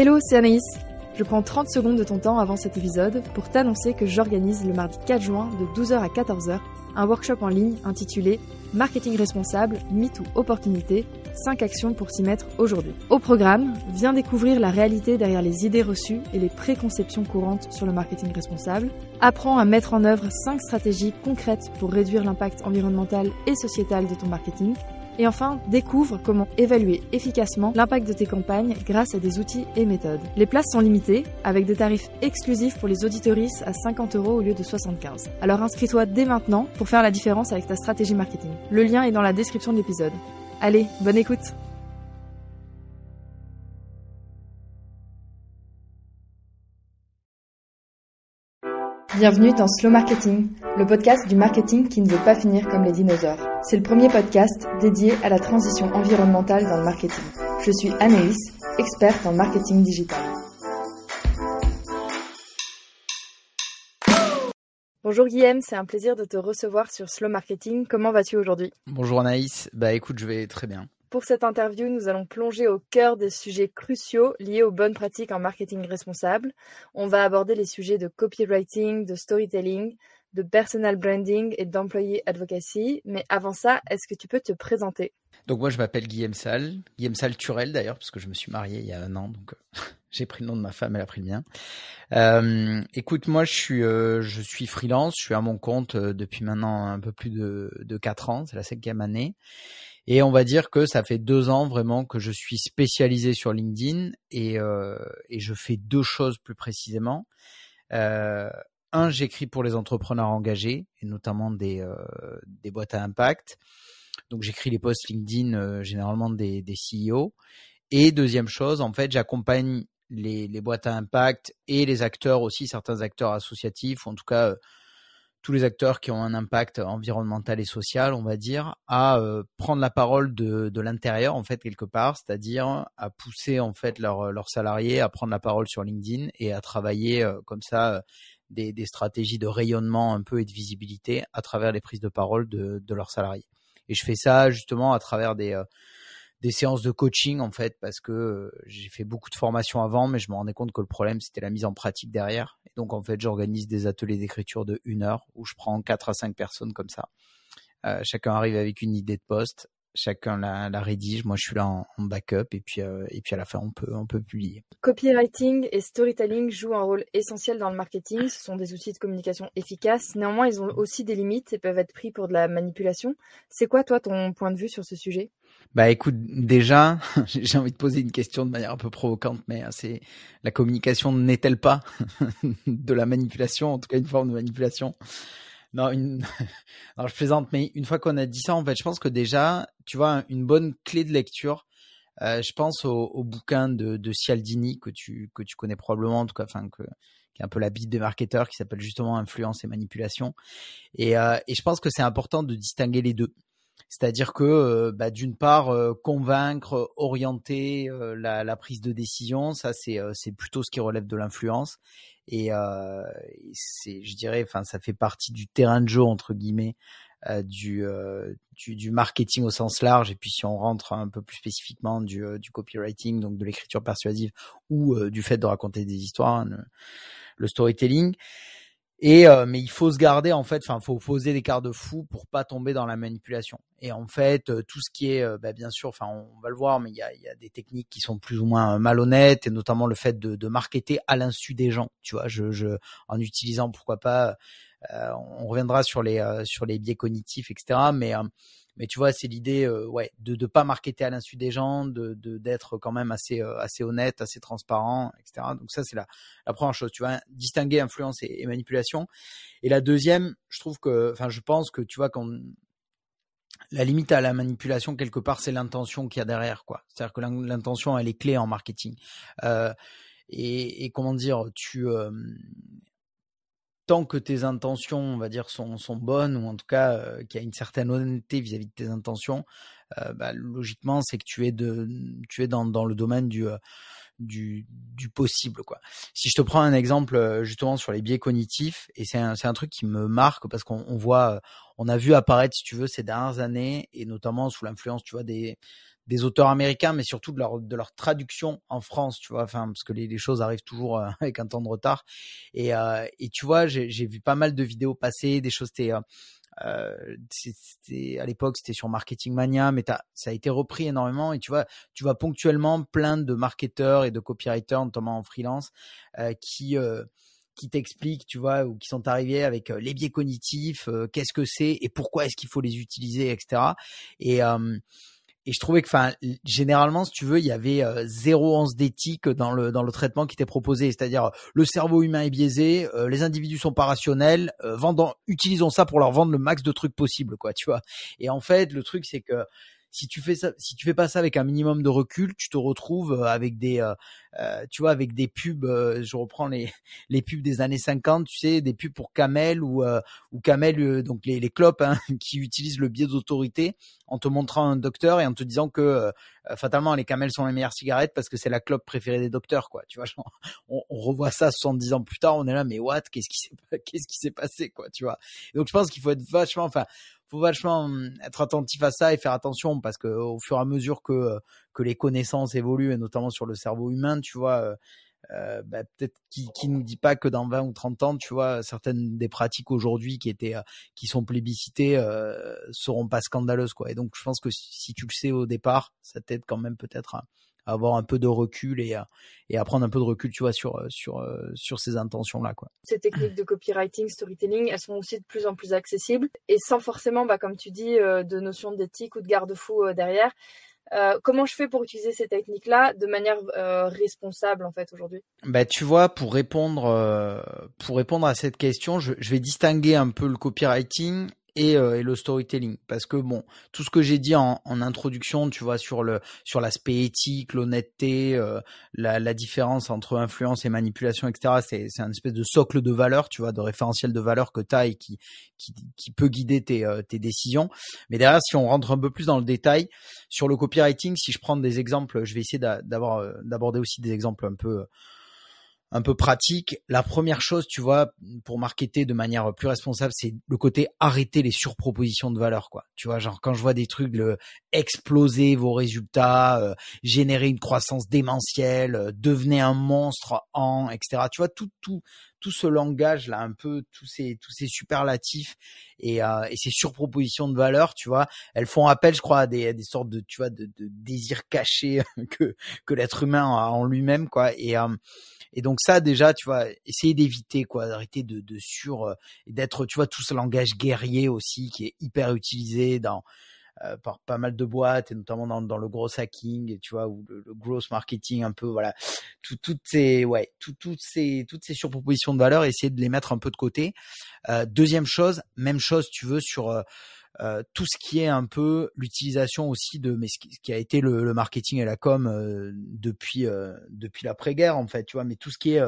Hello, c'est Anaïs. Je prends 30 secondes de ton temps avant cet épisode pour t'annoncer que j'organise le mardi 4 juin de 12h à 14h un workshop en ligne intitulé Marketing responsable, mythe ou opportunité, 5 actions pour s'y mettre aujourd'hui. Au programme, viens découvrir la réalité derrière les idées reçues et les préconceptions courantes sur le marketing responsable. Apprends à mettre en œuvre 5 stratégies concrètes pour réduire l'impact environnemental et sociétal de ton marketing et enfin, découvre comment évaluer efficacement l'impact de tes campagnes grâce à des outils et méthodes. Les places sont limitées, avec des tarifs exclusifs pour les auditoristes à 50 euros au lieu de 75. Alors inscris-toi dès maintenant pour faire la différence avec ta stratégie marketing. Le lien est dans la description de l'épisode. Allez, bonne écoute Bienvenue dans Slow Marketing, le podcast du marketing qui ne veut pas finir comme les dinosaures. C'est le premier podcast dédié à la transition environnementale dans le marketing. Je suis Anaïs, experte en marketing digital. Bonjour Guillaume, c'est un plaisir de te recevoir sur Slow Marketing. Comment vas-tu aujourd'hui? Bonjour Anaïs, bah écoute, je vais très bien. Pour cette interview, nous allons plonger au cœur des sujets cruciaux liés aux bonnes pratiques en marketing responsable. On va aborder les sujets de copywriting, de storytelling, de personal branding et d'employee advocacy. Mais avant ça, est-ce que tu peux te présenter? Donc moi, je m'appelle Guillaume Salle, Guillaume Salle Turel d'ailleurs, parce que je me suis marié il y a un an, euh, j'ai pris le nom de ma femme, elle a pris le mien. Euh, écoute, moi, je suis, euh, je suis freelance, je suis à mon compte depuis maintenant un peu plus de, de 4 ans, c'est la cinquième année. Et on va dire que ça fait deux ans vraiment que je suis spécialisé sur LinkedIn et, euh, et je fais deux choses plus précisément. Euh, un, j'écris pour les entrepreneurs engagés et notamment des, euh, des boîtes à impact. Donc j'écris les posts LinkedIn euh, généralement des, des CEO. Et deuxième chose, en fait, j'accompagne les, les boîtes à impact et les acteurs aussi, certains acteurs associatifs, ou en tout cas tous les acteurs qui ont un impact environnemental et social, on va dire, à euh, prendre la parole de, de l'intérieur en fait quelque part, c'est-à-dire à pousser en fait leurs leurs salariés à prendre la parole sur LinkedIn et à travailler euh, comme ça euh, des, des, stratégies de rayonnement un peu et de visibilité à travers les prises de parole de, de leurs salariés. Et je fais ça justement à travers des des séances de coaching en fait parce que j'ai fait beaucoup de formations avant mais je me rendais compte que le problème c'était la mise en pratique derrière. Et donc en fait j'organise des ateliers d'écriture de une heure où je prends quatre à cinq personnes comme ça. Euh, chacun arrive avec une idée de poste chacun la, la, rédige. Moi, je suis là en, en backup et puis euh, et puis à la fin, on peut on peut publier. Copywriting et storytelling jouent un rôle essentiel dans le marketing. Ce sont des outils de communication efficaces. Néanmoins, ils ont aussi des limites et peuvent être pris pour de la manipulation. C'est quoi, toi, ton point de vue sur ce sujet? Bah écoute, déjà, j'ai envie de poser une question de manière un peu provocante, mais euh, c'est la communication n'est-elle pas de la manipulation, en tout cas une forme de manipulation? non, je plaisante, mais une fois qu'on a dit ça, en fait, je pense que déjà, tu vois, une bonne clé de lecture, euh, je pense au, bouquin de, de, Cialdini que tu, que tu connais probablement, en tout cas, enfin, qui est un peu la bible des marketeurs, qui s'appelle justement Influence et Manipulation. Et, euh, je pense que c'est important de distinguer les deux. C'est-à-dire que, euh, bah, d'une part, convaincre, orienter la, la, prise de décision, ça c'est plutôt ce qui relève de l'influence. Et c'est, je dirais, enfin, ça fait partie du terrain de jeu entre guillemets du, du, du marketing au sens large. Et puis si on rentre un peu plus spécifiquement du, du copywriting, donc de l'écriture persuasive ou du fait de raconter des histoires, hein, le storytelling. Et euh, mais il faut se garder en fait, enfin faut poser des garde-fous pour pas tomber dans la manipulation. Et en fait, euh, tout ce qui est, euh, bah, bien sûr, enfin on va le voir, mais il y a, y a, des techniques qui sont plus ou moins malhonnêtes, et notamment le fait de, de marketer à l'insu des gens. Tu vois, je, je en utilisant pourquoi pas, on reviendra sur les sur les biais cognitifs, etc. Mais mais tu vois, c'est l'idée, euh, ouais, de ne pas marketer à l'insu des gens, de d'être quand même assez euh, assez honnête, assez transparent, etc. Donc ça, c'est la, la première chose. Tu vois, distinguer influence et, et, manipulation. Et la deuxième, je trouve que, enfin, je pense que tu vois quand la limite à la manipulation quelque part, c'est l'intention qu'il y a derrière, quoi. C'est-à-dire que l'intention, elle est clé en marketing. Euh, et, et, comment dire, tu euh, tant que tes intentions, on va dire, sont, sont bonnes, ou en tout cas euh, qu'il y a une certaine honnêteté vis-à-vis de tes intentions, euh, bah, logiquement, c'est que tu es, de, tu es dans, dans le domaine du, euh, du, du possible. Quoi. Si je te prends un exemple justement sur les biais cognitifs, et c'est un, un truc qui me marque parce qu'on on voit, on a vu apparaître, si tu veux, ces dernières années, et notamment sous l'influence, tu vois, des des auteurs américains, mais surtout de leur de leur traduction en France, tu vois. Enfin, parce que les, les choses arrivent toujours euh, avec un temps de retard. Et euh, et tu vois, j'ai vu pas mal de vidéos passer, des choses c'était euh, c'était à l'époque c'était sur Marketing Mania, mais ça a été repris énormément et tu vois, tu vois ponctuellement plein de marketeurs et de copywriters, notamment en freelance, euh, qui euh, qui t'expliquent, tu vois, ou qui sont arrivés avec les biais cognitifs, qu'est-ce que c'est et pourquoi est-ce qu'il faut les utiliser, etc. Et et je trouvais que, enfin, généralement, si tu veux, il y avait euh, zéro once d'éthique dans le dans le traitement qui était proposé. C'est-à-dire, le cerveau humain est biaisé, euh, les individus sont pas rationnels, euh, vendons, utilisons ça pour leur vendre le max de trucs possible, quoi, tu vois. Et en fait, le truc, c'est que si tu fais ça, si tu fais pas ça avec un minimum de recul, tu te retrouves euh, avec des, euh, euh, tu vois, avec des pubs. je reprends les les pubs des années 50, tu sais, des pubs pour Camel ou ou Camel, donc les les clopes hein, qui utilisent le biais d'autorité en te montrant un docteur et en te disant que fatalement les Camel sont les meilleures cigarettes parce que c'est la clope préférée des docteurs, quoi. Tu vois, on, on, revoit ça 70 ans plus tard, on est là, mais what? Qu'est-ce qui s'est qu'est-ce qui s'est passé, quoi Tu vois? Donc je pense qu'il faut être vachement, enfin faut vachement hum, être attentif à ça et faire attention parce que au fur et à mesure que euh, que les connaissances évoluent et notamment sur le cerveau humain, tu vois, euh, euh bah, peut-être qui qui nous dit pas que dans 20 ou 30 ans, tu vois, certaines des pratiques aujourd'hui qui étaient euh, qui sont plébiscitées euh, seront pas scandaleuses quoi. Et donc je pense que si tu le sais au départ, ça t'aide quand même peut-être à, avoir un peu de recul et, et à prendre un peu de recul, tu vois, sur, sur, sur ces intentions-là, quoi. Ces techniques de copywriting, storytelling, elles sont aussi de plus en plus accessibles et sans forcément, bah, comme tu dis, euh, de notion d'éthique ou de garde-fou euh, derrière. Euh, comment je fais pour utiliser ces techniques-là de manière responsable en fait aujourd'hui? Bah tu vois, pour répondre pour répondre à cette question, je, je, vais distinguer un peu le copywriting euh, et, le storytelling. Parce que bon tout ce que j'ai dit en, en, introduction tu vois sur le sur l'aspect éthique l'honnêteté euh, la, la, différence entre influence et manipulation etc c'est c'est un espèce de socle de valeur tu vois de référentiel de valeur que tu as et qui, qui qui peut guider tes euh, tes décisions. Mais derrière si on rentre un peu plus dans le détail sur le copywriting si je prends des exemples je vais essayer d'avoir d'aborder aussi des exemples un peu un peu pratique. La première chose, tu vois, pour marketer de manière plus responsable, c'est le côté arrêter les surpropositions de valeur, quoi. Tu vois, genre quand je vois des trucs, le exploser vos résultats, euh, générer une croissance démentielle, euh, devenez un monstre en, etc. Tu vois, tout, tout, tout ce langage là, un peu tous ces, tous ces superlatifs et, euh, et ces surpropositions de valeur, tu vois, elles font appel, je crois, à des, des sortes de, tu vois, de, de désirs cachés que que l'être humain a en lui-même, quoi. Et et donc ça déjà, tu vois, essayer d'éviter quoi, d'arrêter de, de sur euh, d'être, tu vois, tout ce langage guerrier aussi qui est hyper utilisé dans euh, par pas mal de boîtes et notamment dans, dans le gros hacking, tu vois, ou le, le gross marketing un peu, voilà, tout, toutes ces, ouais, tout, toutes ces, toutes ces surpropositions de valeur, essayer de les mettre un peu de côté. Euh, deuxième chose, même chose, tu veux sur euh, euh, tout ce qui est un peu l'utilisation aussi de mais ce qui, a été le, le, marketing et la com euh, depuis euh, depuis l'après-guerre en fait tu vois. Mais tout ce qui est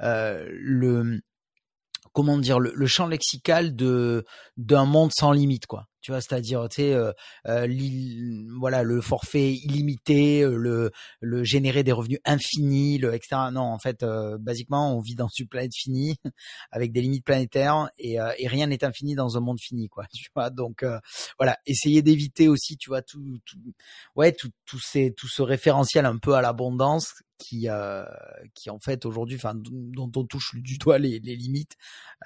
le comment dire le, le champ lexical de d'un monde sans limite quoi tu vois c'est-à-dire tu sais euh, euh voilà le forfait illimité euh, le le générer des revenus infinis le etc non en fait euh, basiquement on vit dans une planète finie avec des limites planétaires et, euh, et rien n'est infini dans un monde fini quoi tu vois. Donc voilà essayer d'éviter aussi tu vois tout, tout ouais tout tout ces tout ce référentiel un peu à l'abondance qui euh, qui en fait aujourd'hui enfin dont on touche du doigt les, les limites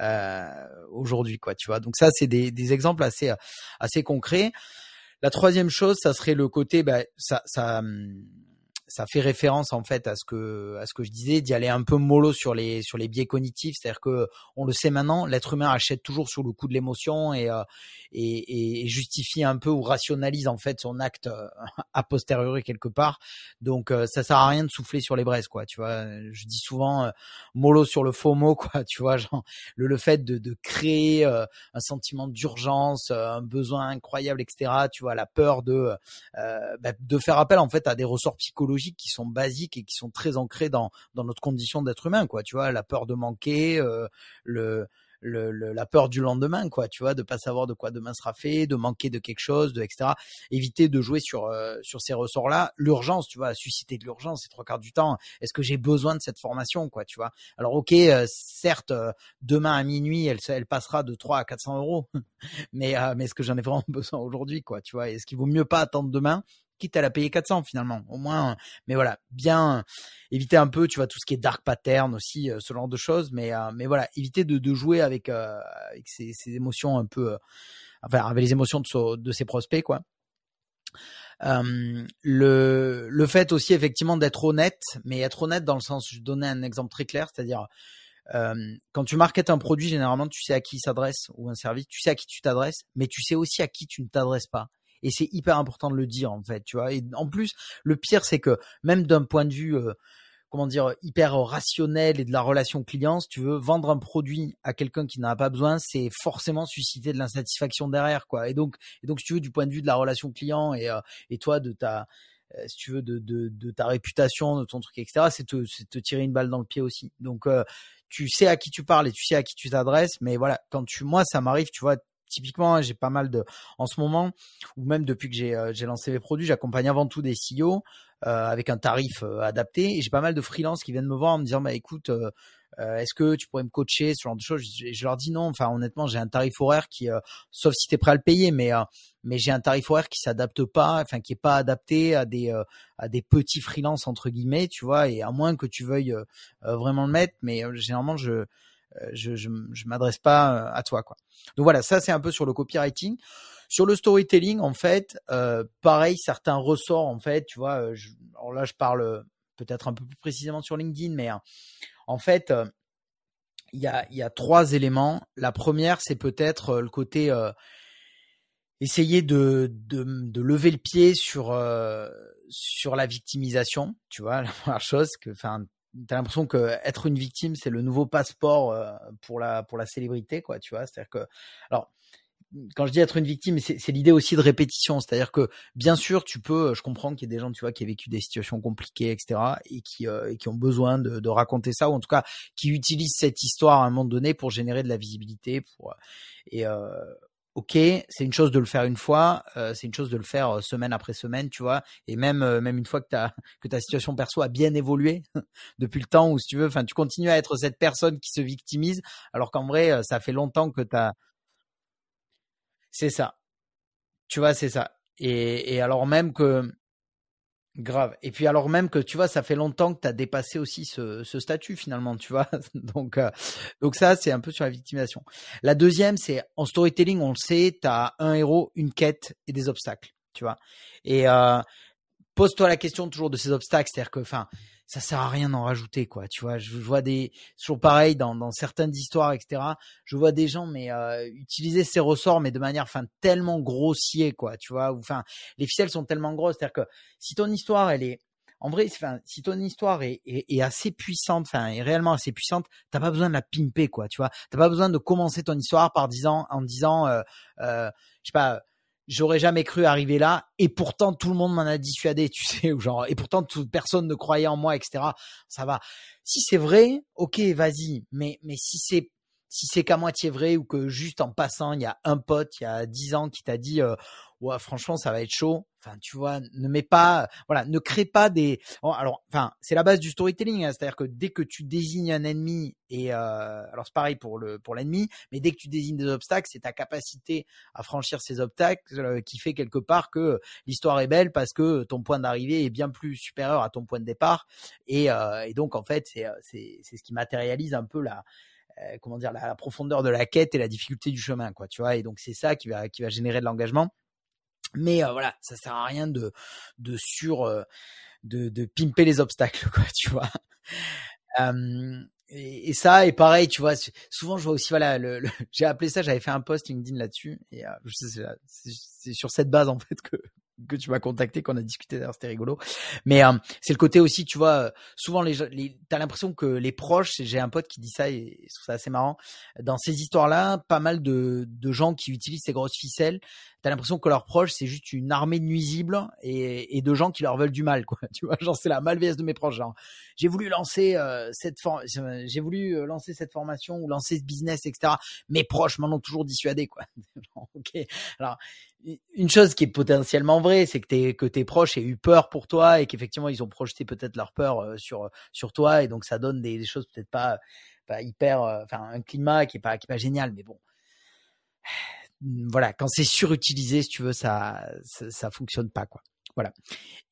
euh, aujourd'hui quoi tu vois. Donc ça c'est des, des exemples assez assez concrets la troisième chose ça serait le côté bah, ça ça hum, ça fait référence en fait à ce que à ce que je disais d'y aller un peu mollo sur les sur les biais cognitifs. C'est-à-dire que on le sait maintenant l'être humain achète toujours sur le coup de l'émotion et, euh, et, et justifie un peu ou rationalise en fait son acte euh, a posteriori quelque part. Donc euh, ça sert à rien de souffler sur les braises quoi tu vois. Je dis souvent mollo sur le faux mot quoi tu vois genre le, le fait de, de créer un sentiment d'urgence un besoin incroyable etc tu vois la peur de bah, de faire appel en fait à des ressorts psychologiques qui sont basiques et qui sont très ancrés dans dans notre condition d'être humain quoi tu vois la peur de manquer euh, le, la peur du lendemain, quoi, tu vois, de pas savoir de quoi demain sera fait, de manquer de quelque chose, de etc. Éviter de jouer sur euh, sur ces ressorts-là. L'urgence, tu vois, susciter de l'urgence, c'est trois quarts du temps. Est-ce que j'ai besoin de cette formation, quoi, tu vois? Alors, ok, euh, certes, demain à minuit, elle elle passera de 3 à 400 euros, mais mais est-ce que j'en ai vraiment besoin aujourd'hui, quoi, tu vois? Est-ce qu'il vaut mieux pas attendre demain quitte à la payer 400 finalement. Au moins, mais voilà, bien éviter un peu, tu vois, tout ce qui est dark pattern aussi, ce genre de choses. Mais mais voilà, éviter de, jouer avec avec ces, émotions un peu, enfin avec les émotions de, ses prospects quoi. Euh, le, le fait aussi effectivement d'être honnête, mais être honnête dans le sens, je donnais un exemple très clair, c'est-à-dire euh, quand tu marketes un produit, généralement tu sais à qui il s'adresse ou un service, tu sais à qui tu t'adresses, mais tu sais aussi à qui tu ne t'adresses pas. Et c'est hyper important de le dire en fait, tu vois. Et en plus, le pire c'est que même d'un point de vue euh, comment dire hyper rationnel et de la relation client, si tu veux vendre un produit à quelqu'un qui n'en a pas besoin, c'est forcément susciter de l'insatisfaction derrière quoi. Et donc et donc si tu veux du point de vue de la relation client et euh, et toi de ta euh, si tu veux de, de, de ta réputation, de ton truc etc, c'est te te tirer une balle dans le pied aussi. Donc euh, tu sais à qui tu parles et tu sais à qui tu t'adresses, mais voilà, quand tu moi ça m'arrive, tu vois, typiquement, j'ai pas mal de, en ce moment, ou même depuis que j'ai j'ai lancé mes produits, j'accompagne avant tout des CEO euh, avec un tarif euh, adapté. Et j'ai pas mal de freelances qui viennent me voir en me disant bah écoute, euh, est-ce que tu pourrais me coacher ce genre de choses? Je, leur dis non. Enfin honnêtement, j'ai un tarif horaire qui, sauf si tu es prêt à le payer, mais mais j'ai un tarif horaire qui s'adapte pas, enfin qui est pas adapté à des à des petits freelances entre guillemets, tu vois. Et à moins que tu veuilles vraiment le mettre, mais généralement je je, je, je m'adresse pas à toi quoi. Donc voilà, ça c'est un peu sur le copywriting. Sur le storytelling, en fait, euh, pareil, certains ressorts, en fait, tu vois, euh, alors là, je parle peut-être un peu plus précisément sur LinkedIn, mais en fait, euh, il y, a, y a trois éléments. La première, c'est peut-être le côté essayer de, de, de, lever le pied sur sur la victimisation, tu vois, la première chose que, enfin, t'as l'impression que être une victime, c'est le nouveau passeport pour la pour la célébrité, quoi, tu vois? C'est-à-dire que, alors, quand je dis être une victime, c'est l'idée aussi de répétition. C'est-à-dire que, bien sûr, tu peux, je comprends qu'il y ait des gens, tu vois, qui ont vécu des situations compliquées, etc., et qui, euh, et qui ont besoin de, de, raconter ça, ou en tout cas, qui utilisent cette histoire à un moment donné pour générer de la visibilité. Pour, et, euh, ok, c'est une chose de le faire une fois, euh, c'est une chose de le faire euh, semaine après semaine, tu vois, et même euh, même une fois que ta que ta situation perso a bien évolué depuis le temps où si tu veux, enfin tu continues à être cette personne qui se victimise, alors qu'en vrai ça fait longtemps que tu as c'est ça. Tu vois, c'est ça. Et, et alors même que grave. Et puis alors même que tu vois, ça fait longtemps que tu as dépassé aussi ce, ce, statut finalement, tu vois. donc euh, donc ça c'est un peu sur la victimisation. La deuxième c'est en storytelling, on le sait, tu as un héros, une quête et des obstacles, tu vois. Et euh, pose-toi la question toujours de ces obstacles, c'est-à-dire que enfin ça sert à rien d'en rajouter quoi tu vois. Je vois des toujours pareil dans, dans certaines histoires etc je vois des gens mais euh, utiliser ces ressorts mais de manière enfin tellement grossier quoi tu vois enfin les ficelles sont tellement grosses. C'est à dire que si ton histoire elle est en vrai, enfin, si ton histoire est, est, est assez puissante, enfin, est réellement assez puissante, t'as pas besoin de la pimper, quoi, tu vois. T'as pas besoin de commencer ton histoire par disant, en disant, euh, euh, je sais pas, j'aurais jamais cru arriver là. Et pourtant tout le monde m'en a dissuadé tu sais ou genre et pourtant toute personne ne croyait en moi etc ça va. Si c'est vrai ok vas-y. Mais mais si c'est si c'est qu'à moitié vrai ou que juste en passant il y a un pote il y a dix ans qui t'a dit euh, ouais, franchement, ça va être chaud. Enfin, tu vois, ne mets pas, voilà, ne crée pas des. alors, enfin, c'est la base du storytelling, hein, c'est-à-dire que dès que tu désignes un ennemi et euh, alors c'est pareil pour le pour l'ennemi, mais dès que tu désignes des obstacles, c'est ta capacité à franchir ces obstacles euh, qui fait quelque part que l'histoire est belle parce que ton point d'arrivée est bien plus supérieur à ton point de départ et, euh, et donc en fait c'est c'est c'est ce qui matérialise un peu la comment dire la, la, profondeur de la quête et la difficulté du chemin quoi tu vois et donc c'est ça qui va qui va générer de l'engagement mais euh, voilà, ça sert à rien de de sur euh, de, de pimper les obstacles, quoi, tu vois. et, et, ça, et pareil, tu vois, souvent je vois aussi, voilà, le, j'ai appelé ça, j'avais fait un post LinkedIn là-dessus, et euh, c'est sur cette base en fait que que tu m'as contacté, qu'on a discuté d'ailleurs, c'était rigolo. Mais euh, c'est le côté aussi, tu vois, souvent les, les t'as l'impression que les proches, j'ai un pote qui dit ça et je trouve ça assez marrant. Dans ces histoires-là, pas mal de, de gens qui utilisent ces grosses ficelles, t'as l'impression que leurs proches c'est juste une armée de nuisibles et, et, de gens qui leur veulent du mal, quoi. Tu vois, genre c'est la malveillance de mes proches. Genre, j'ai voulu lancer euh, cette j'ai voulu euh, lancer cette formation ou lancer ce business, etc. Mes proches m'en ont toujours dissuadé, quoi. ok. Alors une chose qui est potentiellement vraie, c'est que, tes, que tes proches aient eu peur pour toi et qu'effectivement ils ont projeté peut-être leur peur euh, sur sur toi et donc ça donne des, choses peut-être pas pas hyper, enfin un climat qui est pas qui est pas génial, mais bon voilà, quand c'est surutilisé, si tu veux, ça, ça, fonctionne pas quoi. Voilà.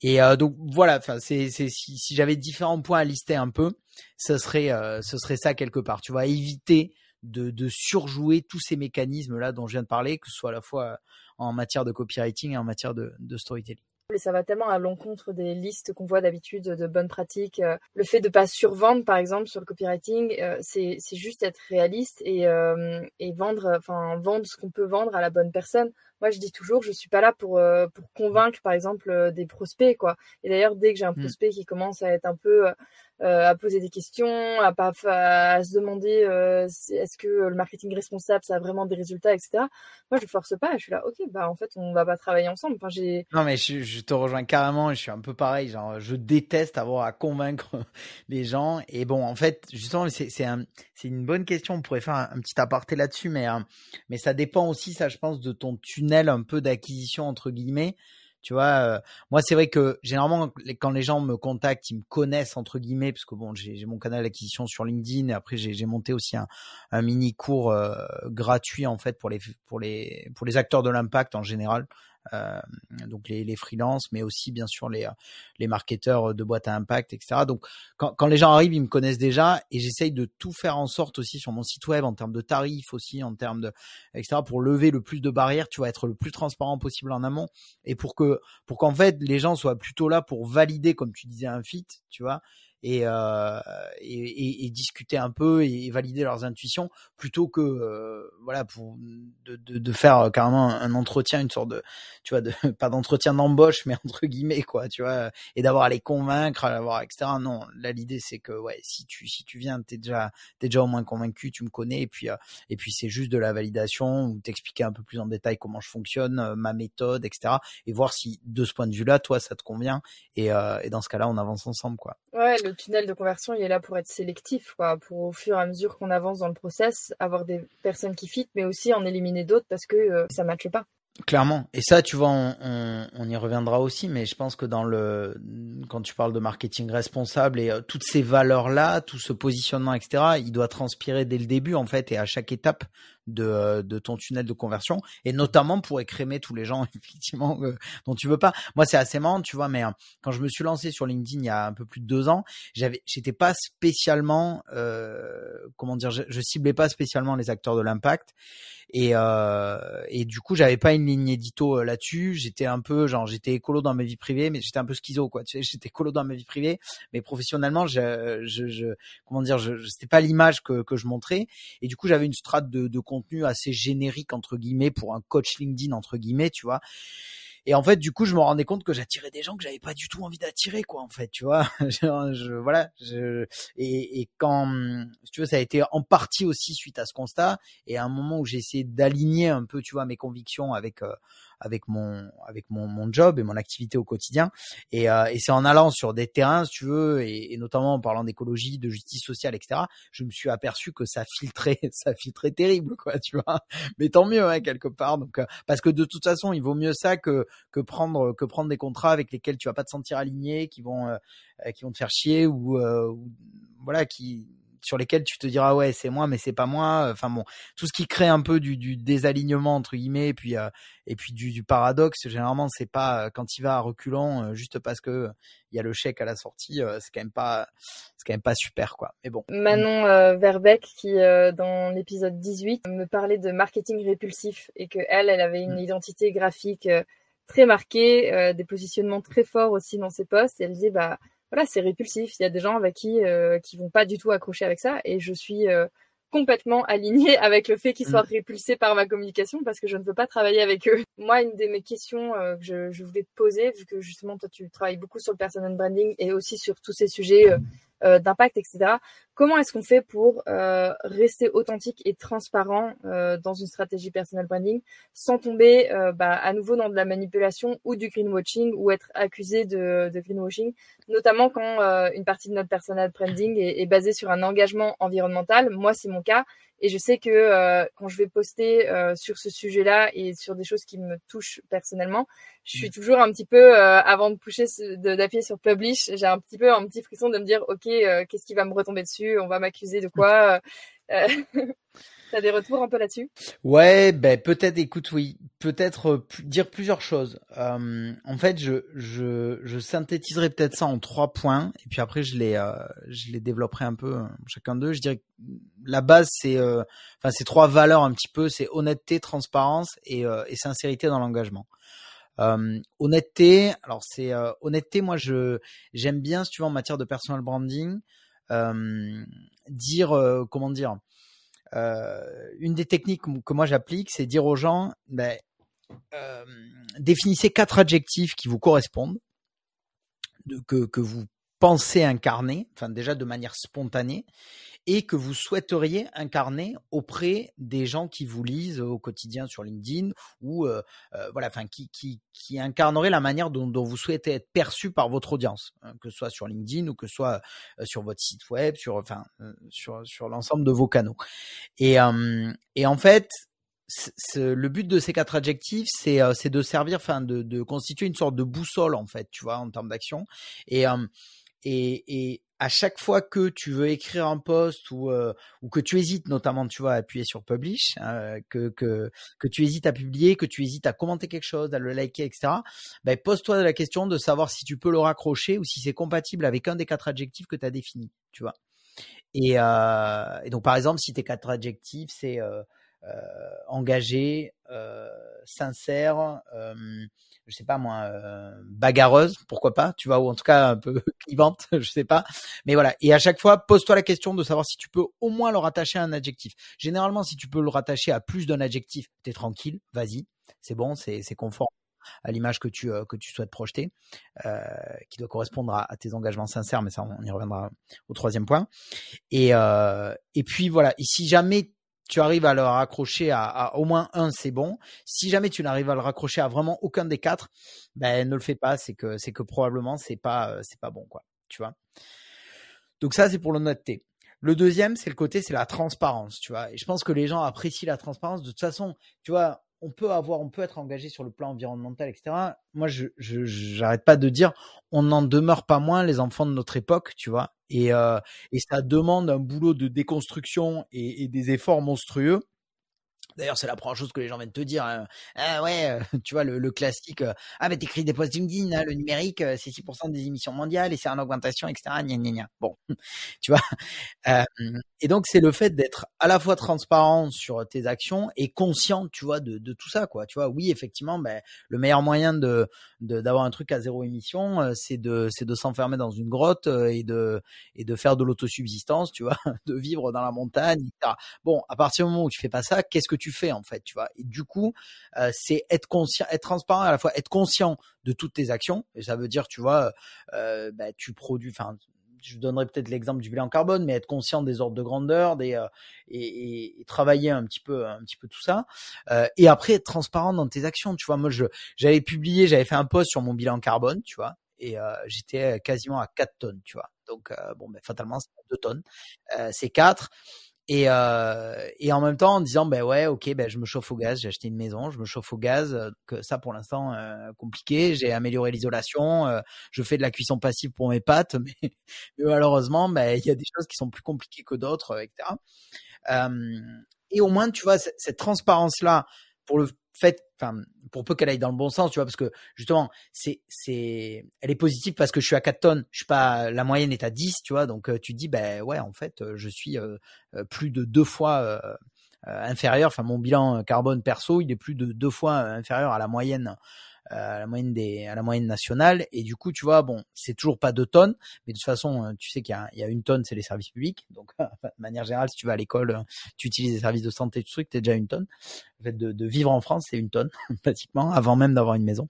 Et donc voilà, enfin c'est c'est si, j'avais différents points à lister un peu, ce serait ce serait ça quelque part. Tu vas éviter de, de surjouer tous ces mécanismes là dont je viens de parler, que ce soit à la fois en matière de copywriting et en matière de, storytelling. Et ça va tellement à l'encontre des listes qu'on voit d'habitude de bonnes pratiques. Euh, le fait de pas survendre, par exemple, sur le copywriting, euh, c'est juste être réaliste et, euh, et vendre, enfin vendre ce qu'on peut vendre à la bonne personne. Moi, je dis toujours, je suis pas là pour pour convaincre, par exemple, des prospects, quoi. Et d'ailleurs, dès que j'ai un mmh. prospect qui commence à être un peu euh, à poser des questions, à, pas, à se demander euh, est-ce que le marketing responsable ça a vraiment des résultats, etc. Moi, je force pas. Je suis là, ok, bah en fait, on va pas travailler ensemble. Enfin, j'ai. Non, mais je, je, te rejoins carrément. Je suis un peu pareil. Genre, je déteste avoir à convaincre les gens. Et bon, en fait, justement, c'est c'est un, une bonne question. On pourrait faire un, petit aparté là-dessus, mais euh, mais ça dépend aussi, ça, je pense, de ton tunnel un peu d'acquisition entre guillemets. Tu vois, euh, moi c'est vrai que généralement quand les gens me contactent, ils me connaissent entre guillemets parce que bon, j'ai mon canal d'acquisition sur LinkedIn et après j'ai monté aussi un, mini cours euh, gratuit en fait pour les pour les pour les acteurs de l'impact en général. Euh, donc les, les freelances, mais aussi bien sûr les, les marketeurs de boîtes à impact, etc. Donc quand, quand les gens arrivent, ils me connaissent déjà et j'essaye de tout faire en sorte aussi sur mon site web en termes de tarifs aussi, en termes de etc. pour lever le plus de barrières, tu vas être le plus transparent possible en amont et pour que pour qu'en fait les gens soient plutôt là pour valider, comme tu disais, un fit, tu vois et, euh, et, et, discuter un peu et valider leurs intuitions plutôt que euh, voilà pour de, de, de, faire carrément un entretien une sorte de tu vois de pas d'entretien d'embauche mais entre guillemets quoi tu vois et d'avoir à les convaincre à l'avoir etc non là l'idée c'est que ouais si tu si tu viens t'es déjà t'es déjà au moins convaincu tu me connais et puis euh, et puis c'est juste de la validation ou t'expliquer un peu plus en détail comment je fonctionne euh, ma méthode etc et voir si de ce point de vue là toi ça te convient et, euh, et dans ce cas là on avance ensemble quoi tunnel de conversion, il est là pour être sélectif, quoi, pour au fur et à mesure qu'on avance dans le process, avoir des personnes qui fit, mais aussi en éliminer d'autres parce que euh, ça matche pas. Clairement. Et ça, tu vois, on, on, y reviendra aussi, mais je pense que dans le, quand tu parles de marketing responsable et euh, toutes ces valeurs-là, tout ce positionnement, etc., il doit transpirer dès le début, en fait, et à chaque étape de, euh, de ton tunnel de conversion, et notamment pour écrémer tous les gens, effectivement, euh, dont tu veux pas. Moi, c'est assez marrant, tu vois, mais quand je me suis lancé sur LinkedIn il y a un peu plus de deux ans, j'avais, j'étais pas spécialement, comment dire, je, je ciblais pas spécialement les acteurs de l'impact, et, euh, et du coup, j'avais pas une ligne édito euh, là-dessus. J'étais un peu, genre, j'étais écolo dans ma vie privée, mais j'étais un peu schizo, quoi. Tu sais, j'étais écolo dans ma vie privée, mais professionnellement, je, je, je comment dire, je, c'était pas l'image que, que je montrais. Et du coup, j'avais une strate de, de contenu assez générique entre guillemets pour un coach LinkedIn entre guillemets, tu vois. Et en fait, du coup, je me rendais compte que j'attirais des gens que j'avais pas du tout envie d'attirer, quoi, en fait, tu vois. je, voilà. Je, et, et quand, tu vois, ça a été en partie aussi suite à ce constat. Et à un moment où j'ai essayé d'aligner un peu, tu vois, mes convictions avec euh, avec mon avec mon, mon job et mon activité au quotidien. Et, euh, et c'est en allant sur des terrains, si tu veux, et, et notamment en parlant d'écologie, de justice sociale, etc. Je me suis aperçu que ça filtrait, ça filtrait terrible, quoi, tu vois. Mais tant mieux, hein, quelque part. Donc, euh, parce que de toute façon, il vaut mieux ça que que prendre que prendre des contrats avec lesquels tu vas pas te sentir aligné, qui vont euh, qui vont te faire chier ou, ou voilà, qui sur lesquels tu te diras ouais c'est moi mais c'est pas moi enfin bon tout ce qui crée un peu du, du désalignement entre guillemets et puis euh, et puis du, du paradoxe généralement c'est pas euh, quand il va à reculant euh, juste parce que il y a le chèque à la sortie c'est quand même pas c'est quand même pas super quoi. Mais bon. Manon Verbeck qui dans l'épisode 18 me parlait de marketing répulsif et que elle elle avait une mmh. identité graphique très marquée des positionnements très forts aussi dans ses posts. Et elle disait bah voilà, c'est répulsif. Il y a des gens avec qui euh, qui vont pas du tout accrocher avec ça, et je suis euh, complètement alignée avec le fait qu'ils soient mm. répulsés par ma communication parce que je ne veux pas travailler avec eux. Moi, une de mes questions euh, que je, je, voulais te poser, vu que justement toi tu travailles beaucoup sur le personal branding et aussi sur tous ces sujets euh, euh, d'impact, etc. Comment est-ce qu'on fait pour euh, rester authentique et transparent euh, dans une stratégie personal branding sans tomber bah, à nouveau dans de la manipulation ou du greenwashing ou être accusé de, de greenwashing, notamment quand une partie de notre personal branding est, est basée sur un engagement environnemental. Moi, c'est mon cas. Et je sais que euh, quand je vais poster euh, sur ce sujet-là et sur des choses qui me touchent personnellement, je suis mm. toujours un petit peu, euh, avant de pousser, d'appuyer sur publish, j'ai un petit peu un petit frisson de me dire, ok, qu'est-ce qui va me retomber dessus? On va m'accuser de quoi T'as des retours un peu là-dessus? Ouais, ben peut-être. Écoute, oui, peut-être euh, dire plusieurs choses. Euh, en fait, je je je synthétiserai peut-être ça en trois points, et puis après je les euh, je les développerai un peu chacun d'eux. Je dirais que la base c'est enfin ces trois valeurs un petit peu, c'est honnêteté, transparence et et sincérité dans l'engagement. honnêteté, alors c'est honnêteté. Moi, je j'aime bien, si tu veux, en matière de personal branding, dire comment dire euh, une des techniques que moi j'applique, c'est dire aux gens, ben, euh, définissez quatre adjectifs qui vous correspondent, que, que vous pensez incarner, enfin déjà de manière spontanée, et que vous souhaiteriez incarner auprès des gens qui vous lisent au quotidien sur LinkedIn ou euh, euh, voilà, enfin qui, qui, qui incarnerait la manière dont, dont, vous souhaitez être perçu par votre audience, hein, que ce soit sur LinkedIn ou que ce soit euh, sur votre site web, sur enfin sur sur l'ensemble de vos canaux. Et et en fait, le but de ces quatre adjectifs, c'est c'est de servir, enfin de, de constituer une sorte de boussole en fait, tu vois, en termes d'action. Et et, et à chaque fois que tu veux écrire un post ou, euh, ou que tu hésites notamment tu vois à appuyer sur publish hein, que, que que tu hésites à publier que tu hésites à commenter quelque chose à le liker etc ben pose-toi la question de savoir si tu peux le raccrocher ou si c'est compatible avec un des quatre adjectifs que tu as définis tu vois. Et, euh, et, donc par exemple si tes quatre adjectifs c'est euh, euh engagé euh, sincère je sais pas moi, euh, bagarreuse, pourquoi pas, tu vois, ou en tout cas un peu clivante, je sais pas. Mais voilà. Et à chaque fois, pose-toi la question de savoir si tu peux au moins le rattacher à un adjectif. Généralement, si tu peux le rattacher à plus d'un adjectif, t'es tranquille, vas-y, c'est bon, c'est c'est conforme à l'image que tu euh, que tu souhaites projeter, euh, qui doit correspondre à, tes engagements sincères. Mais ça, on y reviendra au troisième point. Et euh, et puis voilà. Et si jamais tu arrives à le raccrocher à, au moins un, c'est bon. Si jamais tu n'arrives à le raccrocher à vraiment aucun des quatre, ben ne le fais pas. C'est que c'est que probablement c'est pas euh, c'est pas bon quoi. Tu vois. Donc ça c'est pour l'honnêteté. Le deuxième c'est le côté c'est la transparence. Tu vois. Et je pense que les gens apprécient la transparence. De toute façon, tu vois, on peut avoir, on peut être engagé sur le plan environnemental, etc. Moi, je, j'arrête pas de dire, on n'en demeure pas moins les enfants de notre époque, tu vois. Et, euh, et ça demande un boulot de déconstruction et des efforts monstrueux. D'ailleurs, c'est la première chose que les gens viennent te dire. Hein. Ah ouais, euh, tu vois, le, classique. Euh, ah, mais t'écris des posts LinkedIn, hein, le numérique, euh, c'est 6% des émissions mondiales et c'est en augmentation, etc. Gna, gna, gna. Bon, tu vois. et donc, c'est le fait d'être à la fois transparent sur tes actions et conscient, tu vois, de, tout ça, quoi. Tu vois, oui, effectivement, ben, le meilleur moyen de d'avoir un truc à zéro émission, c'est de c'est de s'enfermer dans une grotte et de et de faire de l'autosubsistance, tu vois, de vivre dans la montagne, etc. Bon, à partir du moment où tu fais pas ça, qu'est-ce que tu fais en fait, tu vois. Et du coup, euh, c'est être conscient, être transparent à la fois, être conscient de toutes tes actions. Et ça veut dire, tu vois, euh, bah, tu produis, enfin, je donnerai peut-être l'exemple du bilan carbone, mais être conscient des ordres de grandeur, des euh, et, travailler un petit peu, un petit peu tout ça. Et après être transparent dans tes actions. Tu vois, moi, je j'avais publié, j'avais fait un post sur mon bilan carbone, tu vois, et j'étais quasiment à 4 tonnes, tu vois. Donc bon, ben, fatalement, c'est 2 tonnes, c'est 4. Et, euh, et en même temps en disant ben ouais ok ben je me chauffe au gaz j'ai acheté une maison je me chauffe au gaz euh, que ça pour l'instant euh, compliqué j'ai amélioré l'isolation euh, je fais de la cuisson passive pour mes pâtes mais, mais malheureusement ben il y a des choses qui sont plus compliquées que d'autres etc euh, et au moins tu vois cette, cette transparence là pour le fait, enfin, pour peu qu'elle aille dans le bon sens, tu vois, parce que justement, c'est, c'est, elle est positive parce que je suis à 4 tonnes, je suis pas, la moyenne est à 10, tu vois, donc euh, tu dis, ben ouais, en fait, euh, je suis euh, plus de deux fois inférieur, enfin, mon bilan carbone perso, il est plus de deux fois inférieur à la moyenne à la moyenne des à la moyenne nationale. Et du coup tu vois bon c'est toujours pas deux tonnes mais de toute façon euh, tu sais qu'il y y a une tonne c'est les services publics. Donc de manière générale si tu vas à l'école euh, tu utilises les services de santé tu truc t'es déjà une tonne. En fait de, de vivre en France c'est une tonne pratiquement avant même d'avoir une maison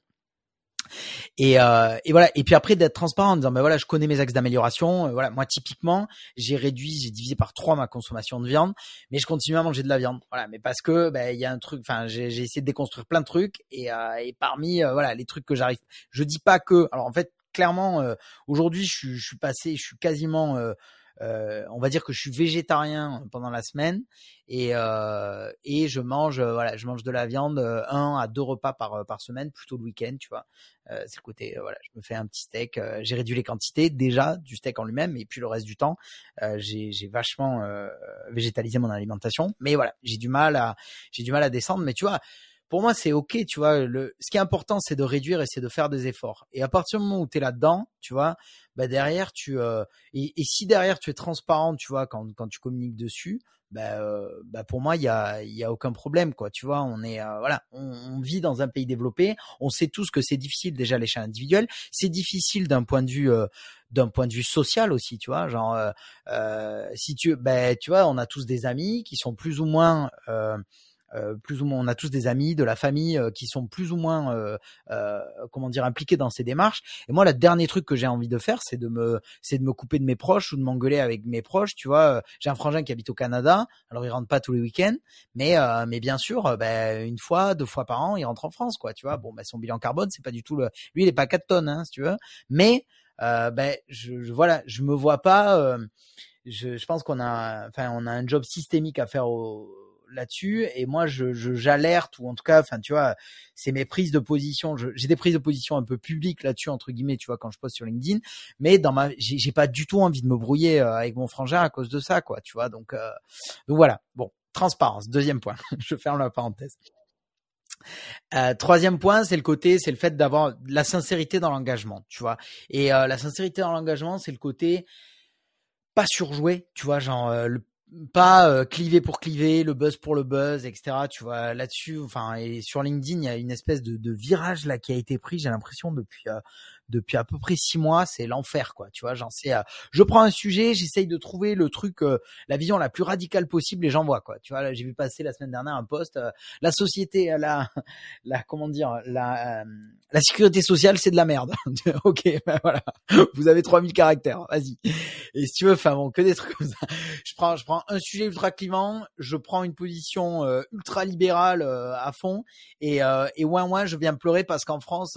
et, euh, et voilà. Et puis après d'être transparent en disant, ben voilà, je connais mes axes d'amélioration. Euh, voilà, moi typiquement, j'ai réduit, j'ai divisé par trois ma consommation de viande, mais je continue à manger de la viande. Voilà, mais parce que ben il y a un truc. Enfin, j'ai essayé de déconstruire plein de trucs et, euh, et parmi voilà les trucs que j'arrive, je dis pas que. Alors en fait, clairement, aujourd'hui, je, suis passé, je suis quasiment euh, on va dire que je suis végétarien pendant la semaine et euh, et je mange voilà, je mange de la viande un à deux repas par par semaine, plutôt le week-end, tu vois. c'est le côté voilà, je me fais un petit steak. j'ai réduit les quantités déjà du steak en lui-même et puis le reste du temps, j'ai j'ai vachement végétalisé mon alimentation. Mais voilà, j'ai du mal à j'ai du mal à descendre. Mais tu vois pour moi, c'est ok, tu vois. Le, ce qui est important, c'est de réduire et c'est de faire des efforts. Et à partir du moment où tu es là-dedans, tu vois, bah derrière, tu euh, et, si derrière tu es transparent, tu vois, quand, quand tu communiques dessus, bah, euh, bah pour moi, il y a, y a aucun problème, quoi. Tu vois, on est, euh, voilà, on, on, vit dans un pays développé. On sait tous que c'est difficile déjà à l'échelle individuelle. C'est difficile d'un point de vue d'un point de vue social aussi, tu vois, genre euh, si tu, ben, tu vois, on a tous des amis qui sont plus ou moins euh, euh, plus ou moins, on a tous des amis, de la famille euh, qui sont plus ou moins, euh, comment dire, impliqués dans ces démarches. Et moi, le dernier truc que j'ai envie de faire, c'est de me, c'est de me couper de mes proches ou de m'engueuler avec mes proches. Tu vois, j'ai un frangin qui habite au Canada, alors il rentre pas tous les week-ends, mais mais bien sûr, ben, une fois, deux fois par an, il rentre en France, quoi. Tu vois, bon, ben, son bilan carbone, c'est pas du tout le, lui, il est pas 4 tonnes, hein, si tu veux, mais ben, je, je, voilà, je me vois pas. je, je pense qu'on a, enfin, on a un job systémique à faire au là-dessus et moi je j'alerte ou en tout cas enfin tu vois c'est mes prises de position j'ai des prises de position un peu publiques là-dessus entre guillemets tu vois quand je poste sur LinkedIn mais dans ma j'ai pas du tout envie de me brouiller euh, avec mon frangin à cause de ça quoi tu vois donc euh, donc voilà bon transparence deuxième point je ferme la parenthèse euh, troisième point, c'est le côté, c'est le fait d'avoir la sincérité dans l'engagement, tu vois. Et euh, la sincérité dans l'engagement, c'est le côté pas surjoué, tu vois, genre le pas euh, cliver pour cliver, le buzz pour le buzz, etc. Tu vois là-dessus, enfin et sur LinkedIn, il y a une espèce de, virage là qui a été pris. J'ai l'impression depuis euh, depuis à peu près six mois, c'est l'enfer, quoi. Tu vois, j'en sais. Euh, je prends un sujet, j'essaye de trouver le truc, euh, la vision la plus radicale possible, et j'envoie, quoi. Tu vois, j'ai vu passer la semaine dernière un post. Euh, la société, la, la, comment dire, la, la sécurité sociale, c'est de la merde. ok, ben voilà. Vous avez 3000 caractères, vas-y. Et si tu veux, enfin bon, que des trucs comme ça. Je prends, je prends un sujet ultra clivant, je prends une position ultra libérale à fond, et et ouin ouin, je viens pleurer parce qu'en France,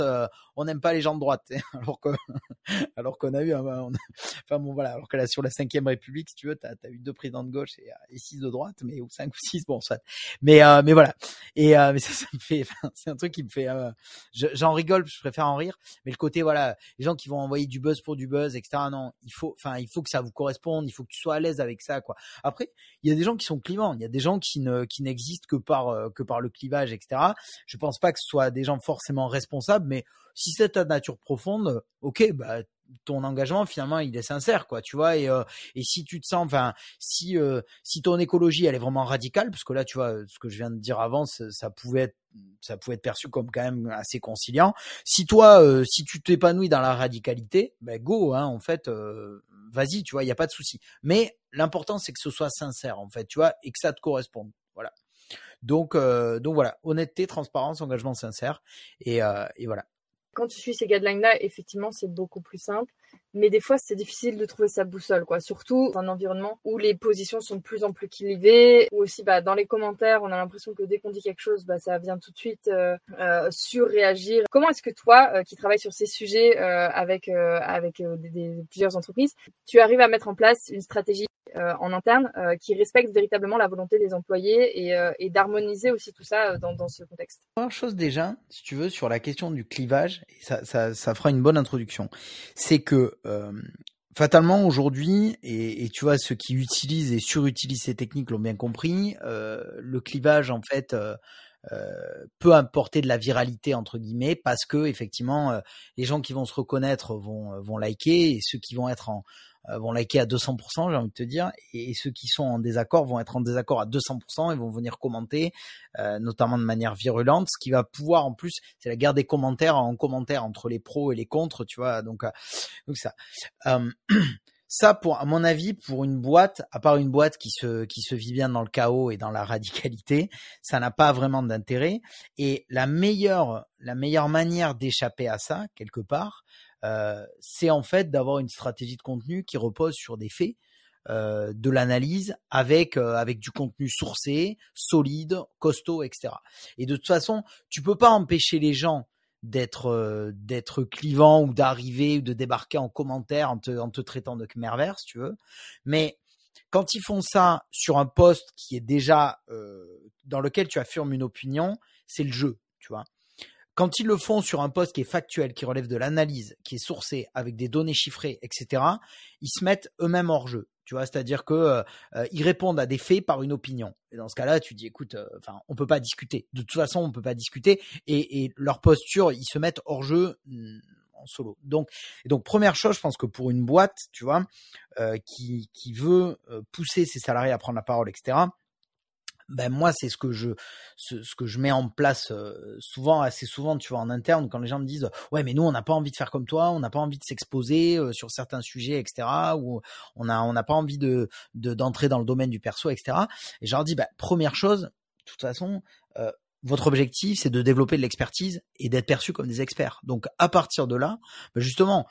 on n'aime pas les gens de droite. alors que alors qu'on a eu enfin bon voilà alors que là sur la cinquième République si tu veux t'as as eu deux présidents de gauche et, et six de droite mais ou cinq ou six bon soit mais euh, mais voilà. Et euh, mais ça ça me fait c'est un truc qui me fait euh, j'en rigole je préfère en rire mais le côté voilà les gens qui vont envoyer du buzz pour du buzz etc non il faut enfin il faut que ça vous corresponde il faut que tu sois à l'aise avec ça quoi. Après il y a des gens qui sont clivants il y a des gens qui ne qui n'existent que par que par le clivage etc je pense pas que ce soit des gens forcément responsables mais si c'est ta nature profonde, ok, bah ton engagement finalement il est sincère quoi tu vois et euh, et si tu te sens enfin si euh, si ton écologie elle est vraiment radicale parce que là tu vois ce que je viens de dire avant ça, pouvait être ça pouvait être perçu comme quand même assez conciliant. Si toi euh, si tu t'épanouis dans la radicalité ben go hein en fait vas-y tu vois il y a pas de souci. Mais l'important c'est que ce soit sincère en fait tu vois et que ça te corresponde. Voilà. Donc donc voilà. Honnêteté transparence engagement sincère et et voilà quand tu suis ces guidelines-là, effectivement, c'est beaucoup plus simple. Mais des fois, c'est difficile de trouver sa boussole, quoi. Surtout dans un environnement où les positions sont de plus en plus clivées, ou aussi, bah, dans les commentaires, on a l'impression que dès qu'on dit quelque chose, bah, ça vient tout de suite euh, euh, surréagir. Comment est-ce que toi, euh, qui travailles sur ces sujets euh, avec euh, avec plusieurs entreprises, tu arrives à mettre en place une stratégie en interne qui respecte véritablement la volonté des employés et, d'harmoniser aussi tout ça dans, ce contexte? Première chose déjà, si tu veux, sur la question du clivage, ça, ça, ça fera une bonne introduction, c'est que fatalement aujourd'hui, et, tu vois, ceux qui utilisent et surutilisent ces techniques l'ont bien compris, euh, le clivage en fait euh, peut apporter de la viralité entre guillemets parce que effectivement les gens qui vont se reconnaître vont vont liker et ceux qui vont être en euh, vont liker à 200%, j'ai envie de te dire, et, ceux qui sont en désaccord vont être en désaccord à 200% et vont venir commenter, euh, notamment de manière virulente, ce qui va pouvoir en plus, c'est la guerre des commentaires en commentaire entre les pros et les contre, tu vois, donc, euh, donc ça. ça, pour à mon avis, pour une boîte, à part une boîte qui se qui se vit bien dans le chaos et dans la radicalité, ça n'a pas vraiment d'intérêt. Et la meilleure la meilleure manière d'échapper à ça quelque part, euh, c'est en fait d'avoir une stratégie de contenu qui repose sur des faits, euh, de l'analyse avec euh, avec du contenu sourcé, solide, costaud, etc. Et de toute façon, tu peux pas empêcher les gens d'être d'être clivant ou d'arriver ou de débarquer en commentaire en te, traitant de mervère, si tu veux. Mais quand ils font ça sur un poste qui est déjà dans lequel tu affirmes une opinion, c'est le jeu, tu vois. Quand ils le font sur un poste qui est factuel, qui relève de l'analyse, qui est sourcé avec des données chiffrées, etc., ils se mettent eux-mêmes hors jeu. Tu vois, c'est-à-dire que euh, euh, ils répondent à des faits par une opinion. Et dans ce cas-là, tu dis, écoute, euh, enfin, on peut pas discuter. De toute façon, on peut pas discuter. Et, et leur posture, ils se mettent hors jeu mm, en solo. Donc, et donc première chose, je pense que pour une boîte, tu vois, qui qui veut pousser ses salariés à prendre la parole, etc ben moi c'est ce que je ce, que je mets en place souvent assez souvent tu vois en interne quand les gens me disent ouais mais nous on n'a pas envie de faire comme toi on n'a pas envie de s'exposer sur certains sujets etc ou on a on n'a pas envie de d'entrer dans le domaine du perso etc et je leur dis bah première chose de toute façon votre objectif c'est de développer de l'expertise et d'être perçu comme des experts. Donc à partir de là ben justement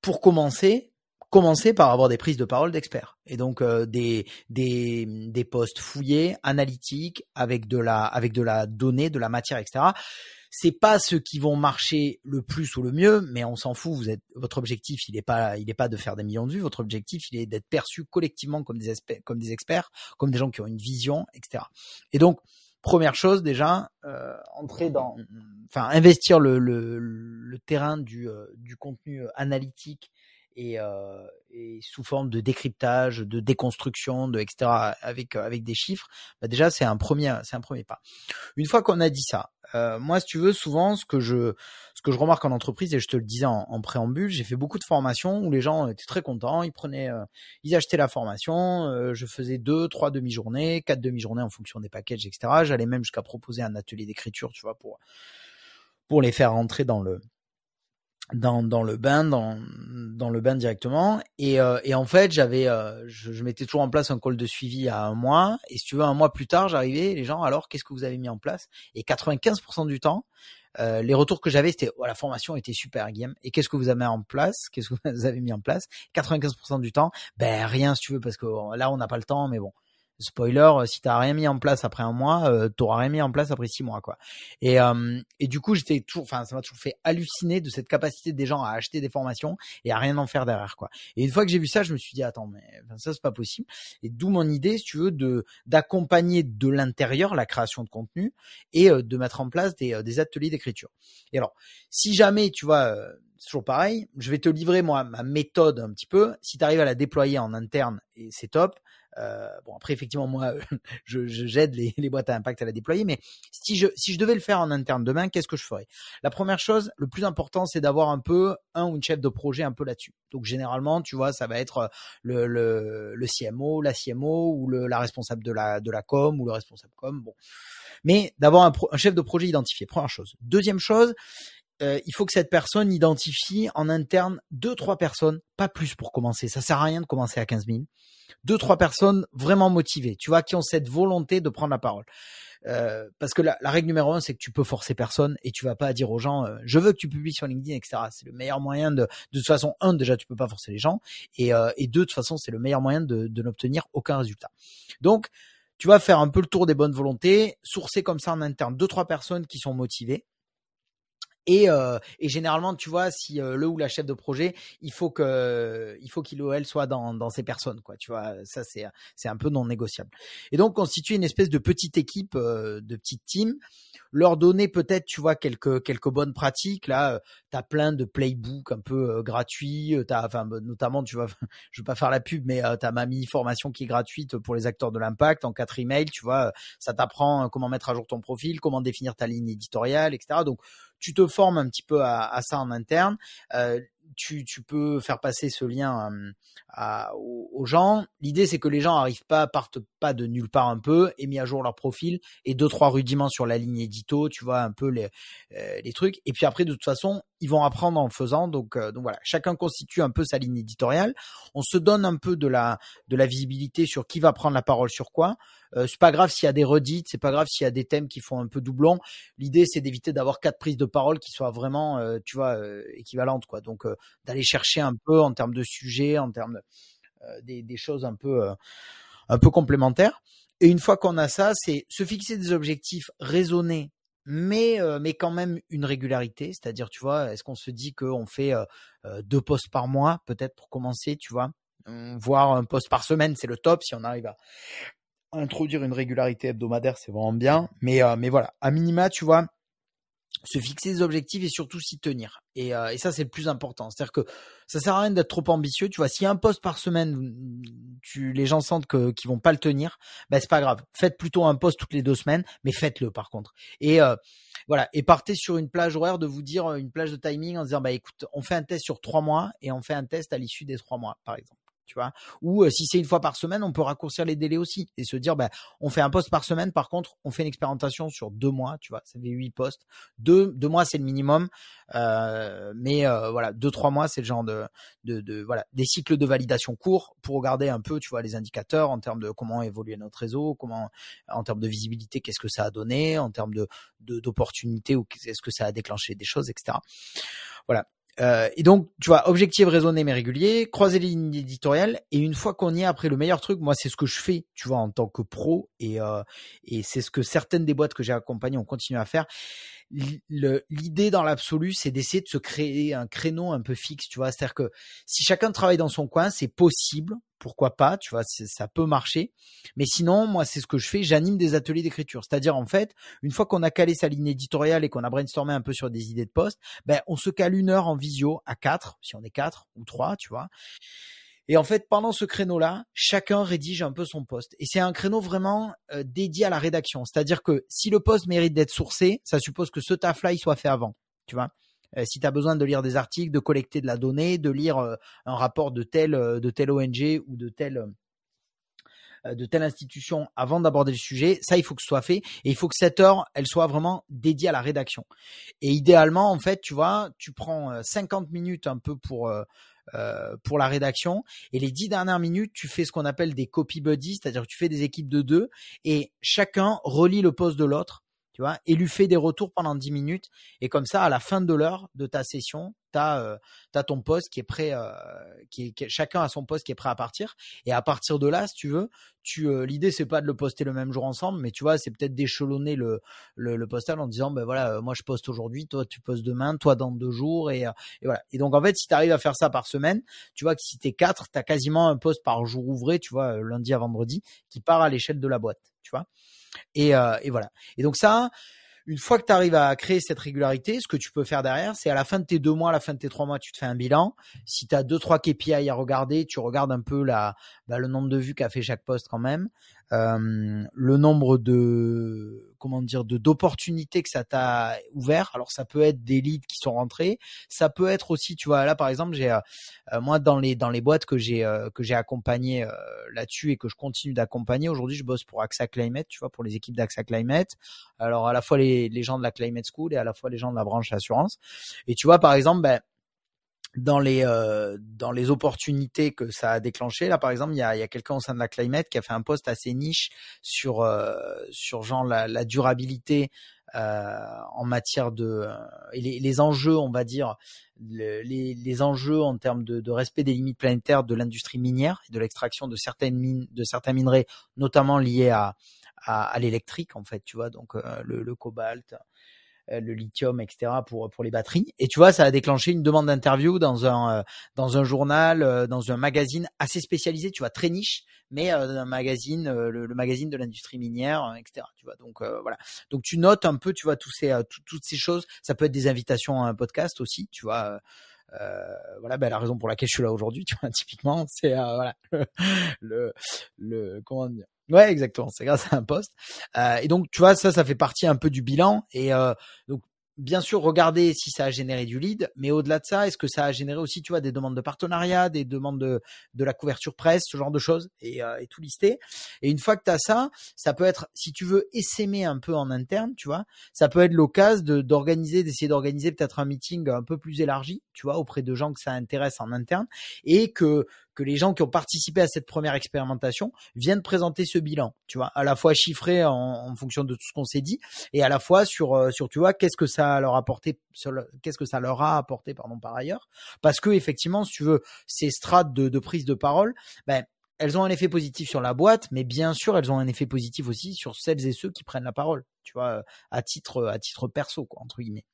pour commencer commencer par avoir des prises de parole d'experts et donc euh, des des des postes fouillés, analytiques, avec de la avec de la donnée, de la matière, etc. C'est pas ceux qui vont marcher le plus ou le mieux, mais on s'en fout. Vous êtes votre objectif, il est pas il est pas de faire des millions de vues. Votre objectif, il est d'être perçu collectivement comme des comme des experts, comme des gens qui ont une vision, etc. Et donc première chose déjà, euh, entrer dans, enfin investir le, le, le terrain du, euh, du contenu analytique et, euh, et, sous forme de décryptage, de déconstruction, de etc. avec euh, avec des chiffres, bah déjà c'est un premier c'est un premier pas. Une fois qu'on a dit ça, euh, moi si tu veux souvent ce que je ce que je remarque en entreprise et je te le disais en, préambule, j'ai fait beaucoup de formations où les gens étaient très contents, ils prenaient euh, ils achetaient la formation, euh, je faisais deux trois demi-journées, quatre demi-journées en fonction des packages etc. J'allais même jusqu'à proposer un atelier d'écriture, tu vois pour pour les faire rentrer dans le dans, dans le bain, dans, dans le bain directement. Et, euh, et en fait, j'avais, euh, je, je, mettais toujours en place un call de suivi à un mois. Et si tu veux, un mois plus tard, j'arrivais, les gens, alors, qu'est-ce que vous avez mis en place? Et 95% du temps, euh, les retours que j'avais, c'était, oh, la formation était super, Guillaume. Et qu'est-ce que vous avez mis en place? Qu'est-ce que vous avez mis en place? 95% du temps, ben rien, si tu veux, parce que là, on n'a pas le temps, mais bon spoiler, euh, si t'as rien mis en place après un mois, euh, t'auras rien mis en place après six mois, quoi. Et, euh, et du coup, j'étais toujours, enfin, ça m'a toujours fait halluciner de cette capacité des gens à acheter des formations et à rien en faire derrière, quoi. Et une fois que j'ai vu ça, je me suis dit, attends, mais ça, c'est pas possible. Et d'où mon idée, si tu veux, de d'accompagner de l'intérieur la création de contenu et de mettre en place des, des ateliers d'écriture. Et alors, si jamais, tu vois, toujours pareil, je vais te livrer moi ma méthode un petit peu. Si tu arrives à la déployer en interne, et c'est top. Euh, bon après effectivement moi je j'aide les, les, boîtes à impact à la déployer, mais si je si je devais le faire en interne demain, qu'est-ce que je ferais? La première chose, le plus important, c'est d'avoir un peu un ou une chef de projet un peu là-dessus. Donc généralement, tu vois, ça va être le le, le CMO, la CMO ou le, la responsable de la de la com ou le responsable com. Bon, mais d'avoir un, un chef de projet identifié. Première chose. Deuxième chose, euh, il faut que cette personne identifie en interne deux trois personnes, pas plus pour commencer. Ça sert à rien de commencer à 15 000 deux trois personnes vraiment motivées, tu vois, qui ont cette volonté de prendre la parole. Euh, parce que la, règle numéro un, c'est que tu peux forcer personne et tu vas pas dire aux gens, euh, je veux que tu publies sur LinkedIn, etc. C'est le meilleur moyen de, de toute façon, un, déjà, tu peux pas forcer les gens, et, euh, et deux, de toute façon, c'est le meilleur moyen de, de n'obtenir aucun résultat. Donc, tu vas faire un peu le tour des bonnes volontés, sourcer comme ça en interne deux, trois personnes qui sont motivées, et, euh, et, généralement, tu vois, si euh, le ou la chef de projet, il faut que, il faut qu'il ou elle soit dans, dans ces personnes, quoi. Tu vois, ça c'est, c'est un peu non négociable. Et donc constituer une espèce de petite équipe, euh, de petite team, leur donner peut-être, tu vois, quelques quelques bonnes pratiques. Là, tu as plein de playbooks un peu gratuits. T'as, enfin, bah, notamment, tu vois, je veux pas faire la pub, mais tu as ma mini formation qui est gratuite pour les acteurs de l'impact en quatre emails. Tu vois, ça t'apprend comment mettre à jour ton profil, comment définir ta ligne éditoriale, etc. Donc tu te formes un petit peu à, ça en interne. Euh, tu, tu, peux faire passer ce lien euh, aux, gens. L'idée, c'est que les gens arrivent pas, partent pas de nulle part un peu, et mis à jour leur profil et deux trois rudiments sur la ligne édito, tu vois un peu les, euh, les trucs. Et puis après, de toute façon, ils vont apprendre en faisant. Donc, donc voilà, chacun constitue un peu sa ligne éditoriale. On se donne un peu de la de la visibilité sur qui va prendre la parole sur quoi. Euh, c'est pas grave s'il y a des redites, c'est pas grave s'il y a des thèmes qui font un peu doublon. L'idée c'est d'éviter d'avoir quatre prises de parole qui soient vraiment, euh, tu vois, euh, équivalentes quoi. Donc d'aller chercher un peu en termes de sujets, en termes des, des, choses un peu un peu complémentaires. Et une fois qu'on a ça, c'est se fixer des objectifs raisonnés mais mais quand même une régularité, c'est-à-dire tu vois, est-ce qu'on se dit qu'on fait deux posts par mois peut-être pour commencer, tu vois, voire un post par semaine, c'est le top si on arrive à introduire une régularité hebdomadaire, c'est vraiment bien, mais mais voilà, à minima, tu vois, se fixer des objectifs et surtout s'y tenir. Et, euh, et ça, c'est le plus important. C'est-à-dire que ça sert à rien d'être trop ambitieux. Tu vois, si un poste par semaine, tu, les gens sentent que qu'ils vont pas le tenir, ben c'est pas grave. Faites plutôt un poste toutes les deux semaines, mais faites-le par contre. Et euh, voilà. Et partez sur une plage horaire de vous dire une plage de timing en disant bah écoute, on fait un test sur trois mois et on fait un test à l'issue des trois mois, par exemple tu vois. Ou euh, si c'est une fois par semaine, on peut raccourcir les délais aussi et se dire, bah, on fait un poste par semaine. Par contre, on fait une expérimentation sur deux mois, tu vois. Ça fait huit postes. Deux, deux mois, c'est le minimum. Euh, mais euh, voilà, deux, trois mois, c'est le genre de, de, de, voilà, des cycles de validation courts pour regarder un peu, tu vois, les indicateurs en termes de comment évoluer notre réseau, comment, en termes de visibilité, qu'est-ce que ça a donné, en termes de, d'opportunités ou est-ce que ça a déclenché des choses, etc. Voilà. Euh, et donc, tu vois, objectif raisonné mais régulier, croiser les lignes éditoriales. Et une fois qu'on y est, après le meilleur truc, moi, c'est ce que je fais, tu vois, en tant que pro. Et, euh, et c'est ce que certaines des boîtes que j'ai accompagnées ont continué à faire. L'idée dans l'absolu, c'est d'essayer de se créer un créneau un peu fixe, tu vois. C'est-à-dire que si chacun travaille dans son coin, c'est possible pourquoi pas, tu vois, ça peut marcher. Mais sinon, moi, c'est ce que je fais, j'anime des ateliers d'écriture. C'est-à-dire, en fait, une fois qu'on a calé sa ligne éditoriale et qu'on a brainstormé un peu sur des idées de poste, ben, on se cale une heure en visio à quatre, si on est quatre ou trois, tu vois. Et en fait, pendant ce créneau-là, chacun rédige un peu son poste. Et c'est un créneau vraiment euh, dédié à la rédaction. C'est-à-dire que si le poste mérite d'être sourcé, ça suppose que ce taf-là, il soit fait avant, tu vois. Euh, si tu as besoin de lire des articles, de collecter de la donnée, de lire euh, un rapport de telle, euh, de telle ONG ou de telle de telle institution avant d'aborder le sujet, ça il faut que ce soit fait et il faut que cette heure elle soit vraiment dédiée à la rédaction. Et idéalement en fait, tu vois, tu prends 50 minutes un peu pour pour la rédaction et les 10 dernières minutes, tu fais ce qu'on appelle des copy buddies, c'est-à-dire que tu fais des équipes de deux et chacun relit le poste de l'autre tu vois, et lui fait des retours pendant 10 minutes. Et comme ça, à la fin de l'heure de ta session, tu as, euh, ton poste qui est prêt, euh, qui, est, chacun a son poste qui est prêt à partir. Et à partir de là, si tu veux, tu, euh, l'idée c'est pas de le poster le même jour ensemble, mais tu vois, c'est peut-être d'échelonner le, le, postal en disant, ben voilà, moi je poste aujourd'hui, toi tu postes demain, toi dans deux jours, et, et voilà. Et donc en fait, si tu arrives à faire ça par semaine, tu vois que si t'es quatre, t'as quasiment un poste par jour ouvré, tu vois, lundi à vendredi, qui part à l'échelle de la boîte, tu vois. Et, euh, voilà. Et donc ça, une fois que tu arrives à créer cette régularité, ce que tu peux faire derrière, c'est à la fin de tes deux mois, à la fin de tes trois mois, tu te fais un bilan. Si tu as deux, trois KPI à regarder, tu regardes un peu la, bah, le nombre de vues qu'a fait chaque poste quand même euh, le nombre de comment dire de d'opportunités que ça t'a ouvert. Alors ça peut être des leads qui sont rentrés, ça peut être aussi, tu vois, là par exemple, j'ai euh, moi dans les dans les boîtes que j'ai euh, que j'ai accompagné euh, là-dessus et que je continue d'accompagner. Aujourd'hui, je bosse pour AXA Climate, tu vois, pour les équipes d'AXA Climate. Alors à la fois les les gens de la Climate School et à la fois les gens de la branche assurance. Et tu vois par exemple, ben dans les euh, dans les opportunités que ça a déclenché. Là, par exemple, il y a, y a quelqu'un au sein de la Climate qui a fait un post assez niche sur euh, sur genre la, la durabilité euh, en matière de et les, les, enjeux, on va dire, les, les enjeux en termes de, de, respect des limites planétaires de l'industrie minière et de l'extraction de certaines mines, de certains minerais, notamment liés à à, à l'électrique en fait, tu vois, donc le, le, cobalt, euh, le lithium, etc. pour pour les batteries. Et tu vois, ça a déclenché une demande d'interview dans un euh, dans un journal, euh, dans un magazine assez spécialisé, tu vois, très niche, mais un magazine, le, magazine de l'industrie minière, etc. Tu vois, donc voilà. Donc tu notes un peu, tu vois, tous ces toutes ces choses. Ça peut être des invitations à un podcast aussi, tu vois. Euh, voilà ben, la raison pour laquelle je suis là aujourd'hui tu vois typiquement c'est euh, voilà le, le comment dire Ouais, exactement. C'est grâce à un poste. Euh, et donc, tu vois, ça, ça fait partie un peu du bilan. Et euh, donc, bien sûr, regarder si ça a généré du lead, mais au-delà de ça, est-ce que ça a généré aussi, tu vois, des demandes de partenariat, des demandes de, de la couverture presse, ce genre de choses, et, euh, et tout lister. Et une fois que tu as ça, ça peut être, si tu veux essaimer un peu en interne, tu vois, ça peut être l'occasion de, d'organiser, d'essayer d'organiser peut-être un meeting un peu plus élargi, tu vois, auprès de gens que ça intéresse en interne, et que que les gens qui ont participé à cette première expérimentation viennent présenter ce bilan, tu vois, à la fois chiffré en, en fonction de tout ce qu'on s'est dit et à la fois sur euh, sur tu vois qu'est-ce que ça leur a apporté qu'est-ce que ça leur a apporté pardon par ailleurs parce que effectivement si tu veux ces strates de, de prise de parole ben elles ont un effet positif sur la boîte, mais bien sûr, elles ont un effet positif aussi sur celles et ceux qui prennent la parole, tu vois, à titre, à titre perso, quoi, entre guillemets.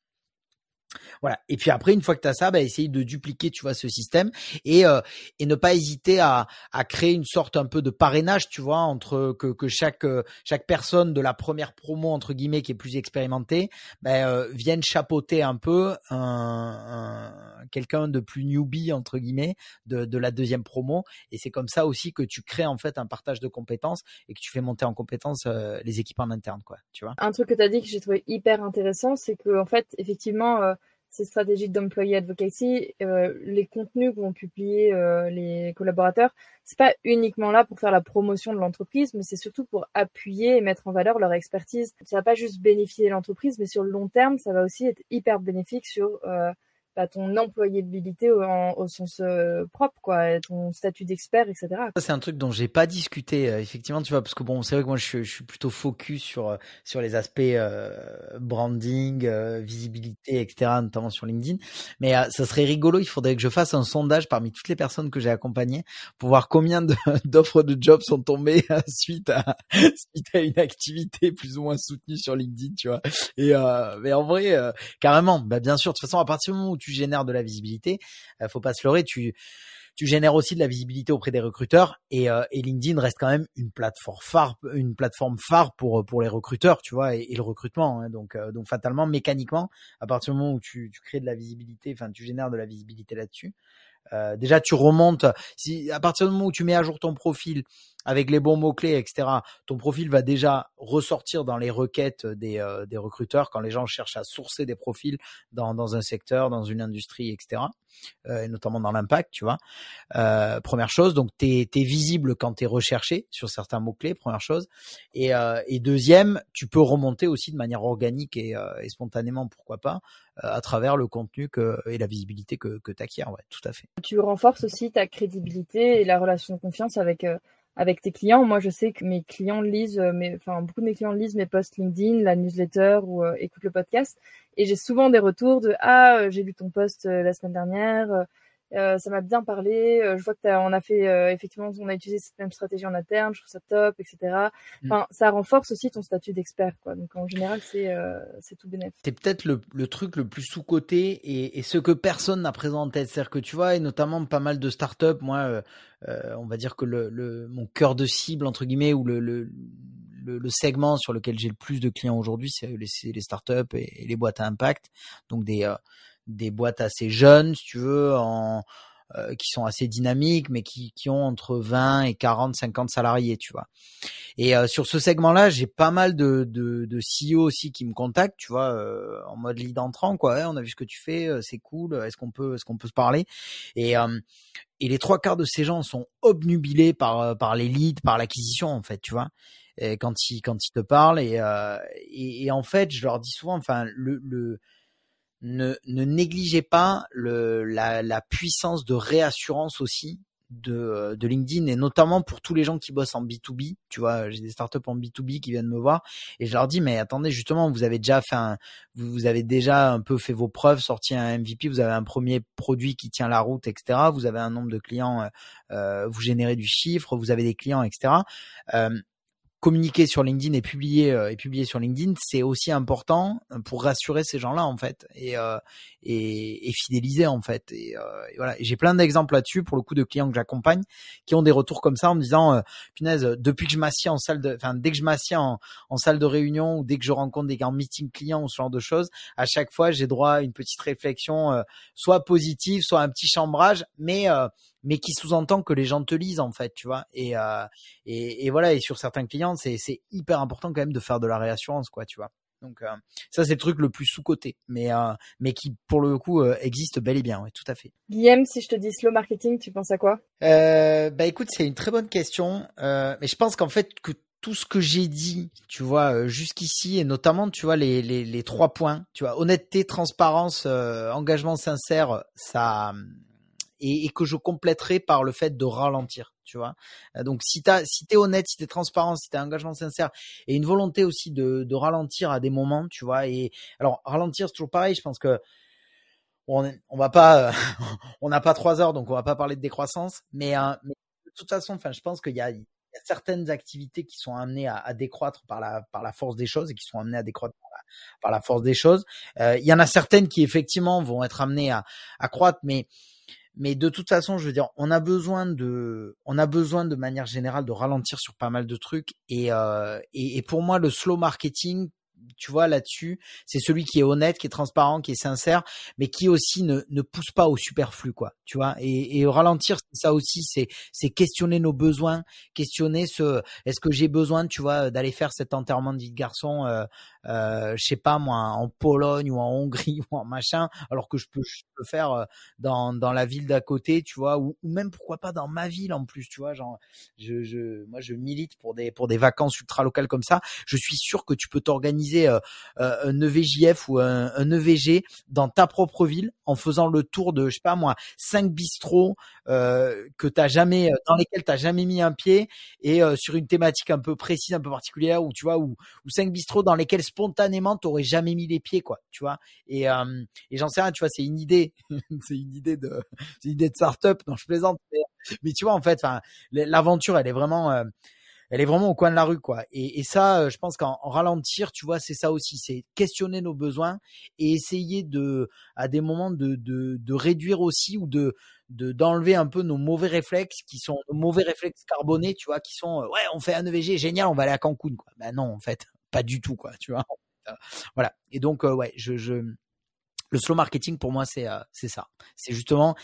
Voilà. Et puis après, une fois que tu as ça, bah, essayer de dupliquer, tu vois, ce système et euh, et ne pas hésiter à, à créer une sorte un peu de parrainage, tu vois, entre que, que chaque euh, chaque personne de la première promo entre guillemets qui est plus expérimentée, bah, euh, vienne chapeauter un peu un, quelqu'un de plus newbie entre guillemets de, de la deuxième promo. Et c'est comme ça aussi que tu crées en fait un partage de compétences et que tu fais monter en compétences les équipes en interne, quoi. Tu vois. Un truc que tu as dit que j'ai trouvé hyper intéressant, c'est que en fait, effectivement ces stratégies d'employee advocacy, euh, les contenus que vont publier euh, les collaborateurs, c'est pas uniquement là pour faire la promotion de l'entreprise, mais c'est surtout pour appuyer et mettre en valeur leur expertise. Ça va pas juste bénéficier l'entreprise, mais sur le long terme, ça va aussi être hyper bénéfique sur euh, ton employabilité au, sens euh, propre, quoi, ton statut d'expert, etc. Ça, c'est un truc dont j'ai pas discuté, euh, effectivement, tu vois, parce que bon, c'est vrai que moi, je, je, suis plutôt focus sur, euh, sur les aspects branding, visibilité, etc., notamment sur LinkedIn. Mais ça serait rigolo, il faudrait que je fasse un sondage parmi toutes les personnes que j'ai accompagnées pour voir combien d'offres de, jobs sont tombées suite à, suite à une activité plus ou moins soutenue sur LinkedIn, tu vois. Et, mais en vrai, carrément, bah, bien sûr, de toute façon, à partir du moment où tu tu génères de la visibilité, euh, faut pas se leurrer, tu tu génères aussi de la visibilité auprès des recruteurs et, euh, et, LinkedIn reste quand même une plateforme phare, une plateforme phare pour pour les recruteurs, tu vois, et, le recrutement. Hein. donc euh, donc fatalement, mécaniquement, à partir du moment où tu, tu crées de la visibilité, enfin tu génères de la visibilité là-dessus, euh, déjà, tu remontes. Si à partir du moment où tu mets à jour ton profil avec les bons mots clés, etc., ton profil va déjà ressortir dans les requêtes des, euh, des recruteurs quand les gens cherchent à sourcer des profils dans, un secteur, dans une industrie, etc. Euh, et notamment dans l'impact, tu vois. Euh, première chose, donc tu es, visible quand tu es recherché sur certains mots-clés, première chose. Et, deuxième, tu peux remonter aussi de manière organique et, spontanément, pourquoi pas, à travers le contenu et la visibilité que, que tu acquiers. Ouais, tout à fait. Tu renforces aussi ta crédibilité et la relation de confiance avec avec tes clients. Moi, je sais que mes clients lisent, mes, enfin, beaucoup de mes clients lisent mes posts LinkedIn, la newsletter ou écoutent le podcast. Et j'ai souvent des retours de ah j'ai lu ton post la semaine dernière, euh, ça m'a bien parlé. Euh, je vois que on a fait euh, effectivement, on a utilisé cette même stratégie en interne. Je trouve ça top, etc. Mm. Enfin, ça renforce aussi ton statut d'expert, quoi. Donc en général, c'est c'est tout bénéfique. C'est peut-être le, le, truc le plus sous coté et, et, ce que personne n'a présent en tête, c'est-à-dire que tu vois, et notamment pas mal de startups. Moi, on va dire que le, le mon cœur de cible entre guillemets ou le, le le, segment sur lequel j'ai le plus de clients aujourd'hui, c'est les, les, startups et, et, les boîtes à impact, donc des des boîtes assez jeunes, si tu veux, en, euh, qui sont assez dynamiques, mais qui, qui ont entre 20 et 40, 50 salariés, tu vois. Et euh, sur ce segment-là, j'ai pas mal de, de, de CEO aussi qui me contactent, tu vois, euh, en mode lead entrant, quoi. On a vu ce que tu fais, c'est cool. Est-ce qu'on peut, est-ce qu'on peut se parler? Et et les trois quarts de ces gens sont obnubilés par par les leads, par l'acquisition, en fait, tu vois. Et quand ils quand ils te parlent et, et, et en fait, je leur dis souvent, enfin, le, le ne, ne négligez pas le, la, la, puissance de réassurance aussi de, de LinkedIn et notamment pour tous les gens qui bossent en B2B. Tu vois, j'ai des startups en B2B qui viennent me voir et je leur dis mais attendez justement vous avez déjà fait un, vous, avez déjà un peu fait vos preuves, sorti un MVP, vous avez un premier produit qui tient la route, etc. Vous avez un nombre de clients, euh, euh vous générez du chiffre, vous avez des clients, etc. Euh, communiquer sur LinkedIn et publier euh, et publier sur LinkedIn, c'est aussi important pour rassurer ces gens-là en fait et euh, et, et, fidéliser en fait et, euh, et voilà. j'ai plein d'exemples là-dessus pour le coup de clients que j'accompagne qui ont des retours comme ça en me disant euh, punaise depuis que je m'assieds en salle de enfin dès que je m'assieds en, en, salle de réunion ou dès que je rencontre des gars en meeting client ou ce genre de choses, à chaque fois j'ai droit à une petite réflexion euh, soit positive, soit un petit chambrage, mais mais qui sous-entend que les gens te lisent en fait, tu vois. Et, euh, et, et, voilà, et sur certains clients, c'est, c'est hyper important quand même de faire de la réassurance, quoi, tu vois. Donc euh, ça c'est le truc le plus sous coté, mais euh, mais qui pour le coup euh, existe bel et bien, ouais, tout à fait. Guillaume, si je te dis slow marketing, tu penses à quoi? Euh, Bah écoute, c'est une très bonne question, mais je pense qu'en fait que tout ce que j'ai dit, tu vois, jusqu'ici, et notamment, tu vois, les, les, les trois points, tu vois, honnêteté, transparence, engagement sincère, ça, et, et, que je compléterai par le fait de ralentir, tu vois. Euh, donc si t'as, si t'es honnête, si t'es transparent, si t'as un engagement sincère et une volonté aussi de, de ralentir à des moments, tu vois. Et alors ralentir c'est toujours pareil, je pense que on, on va pas, on n'a pas trois heures donc on va pas parler de décroissance, mais, euh, mais toute façon, enfin, je pense qu'il y a, certaines activités qui sont amenées à, décroître par la par la force des choses et qui sont amenées à décroître par la, force des choses. il y en a certaines qui effectivement vont être amenées à, à croître, mais mais de toute façon, je veux dire, on a besoin de, on a besoin de manière générale de ralentir sur pas mal de trucs. Et, euh, et, et, pour moi, le slow marketing, tu vois, là-dessus, c'est celui qui est honnête, qui est transparent, qui est sincère, mais qui aussi ne, ne pousse pas au superflu, quoi. Tu vois. Et, et ralentir, ça aussi, c'est, c'est questionner nos besoins, questionner ce, est-ce que j'ai besoin, tu vois, d'aller faire cet enterrement de vie de garçon, euh, euh, je sais pas moi, en Pologne ou en Hongrie ou en machin, alors que je peux, je peux faire euh, dans, dans la ville d'à côté, tu vois, ou, ou, même pourquoi pas dans ma ville en plus, tu vois, genre, je, je, moi je milite pour des pour des vacances ultra locales comme ça. Je suis sûr que tu peux t'organiser euh, euh un EVJF ou un, EVG dans ta propre ville en faisant le tour de, je sais pas moi, cinq bistrots euh, que t'as jamais, dans lesquels t'as jamais mis un pied et sur une thématique un peu précise, un peu particulière, ou tu vois, ou, cinq bistrots dans lesquels spontanément t'aurais jamais mis les pieds quoi tu vois. Et, j'en sais rien tu vois c'est une idée c'est une idée de idée de start-up non je plaisante mais, tu vois en fait l'aventure elle est vraiment elle est vraiment au coin de la rue quoi. Et, et ça euh, je pense qu'en ralentir tu vois c'est ça aussi c'est questionner nos besoins et essayer de à des moments de de, de réduire aussi ou de de d'enlever un peu nos mauvais réflexes qui sont nos mauvais réflexes carbonés tu vois qui sont ouais on fait un EVG génial on va aller à Cancun quoi. Ben non en fait pas du tout quoi tu vois. Euh, voilà. Et donc euh, ouais je, je le slow marketing pour moi c'est euh, c'est ça. C'est justement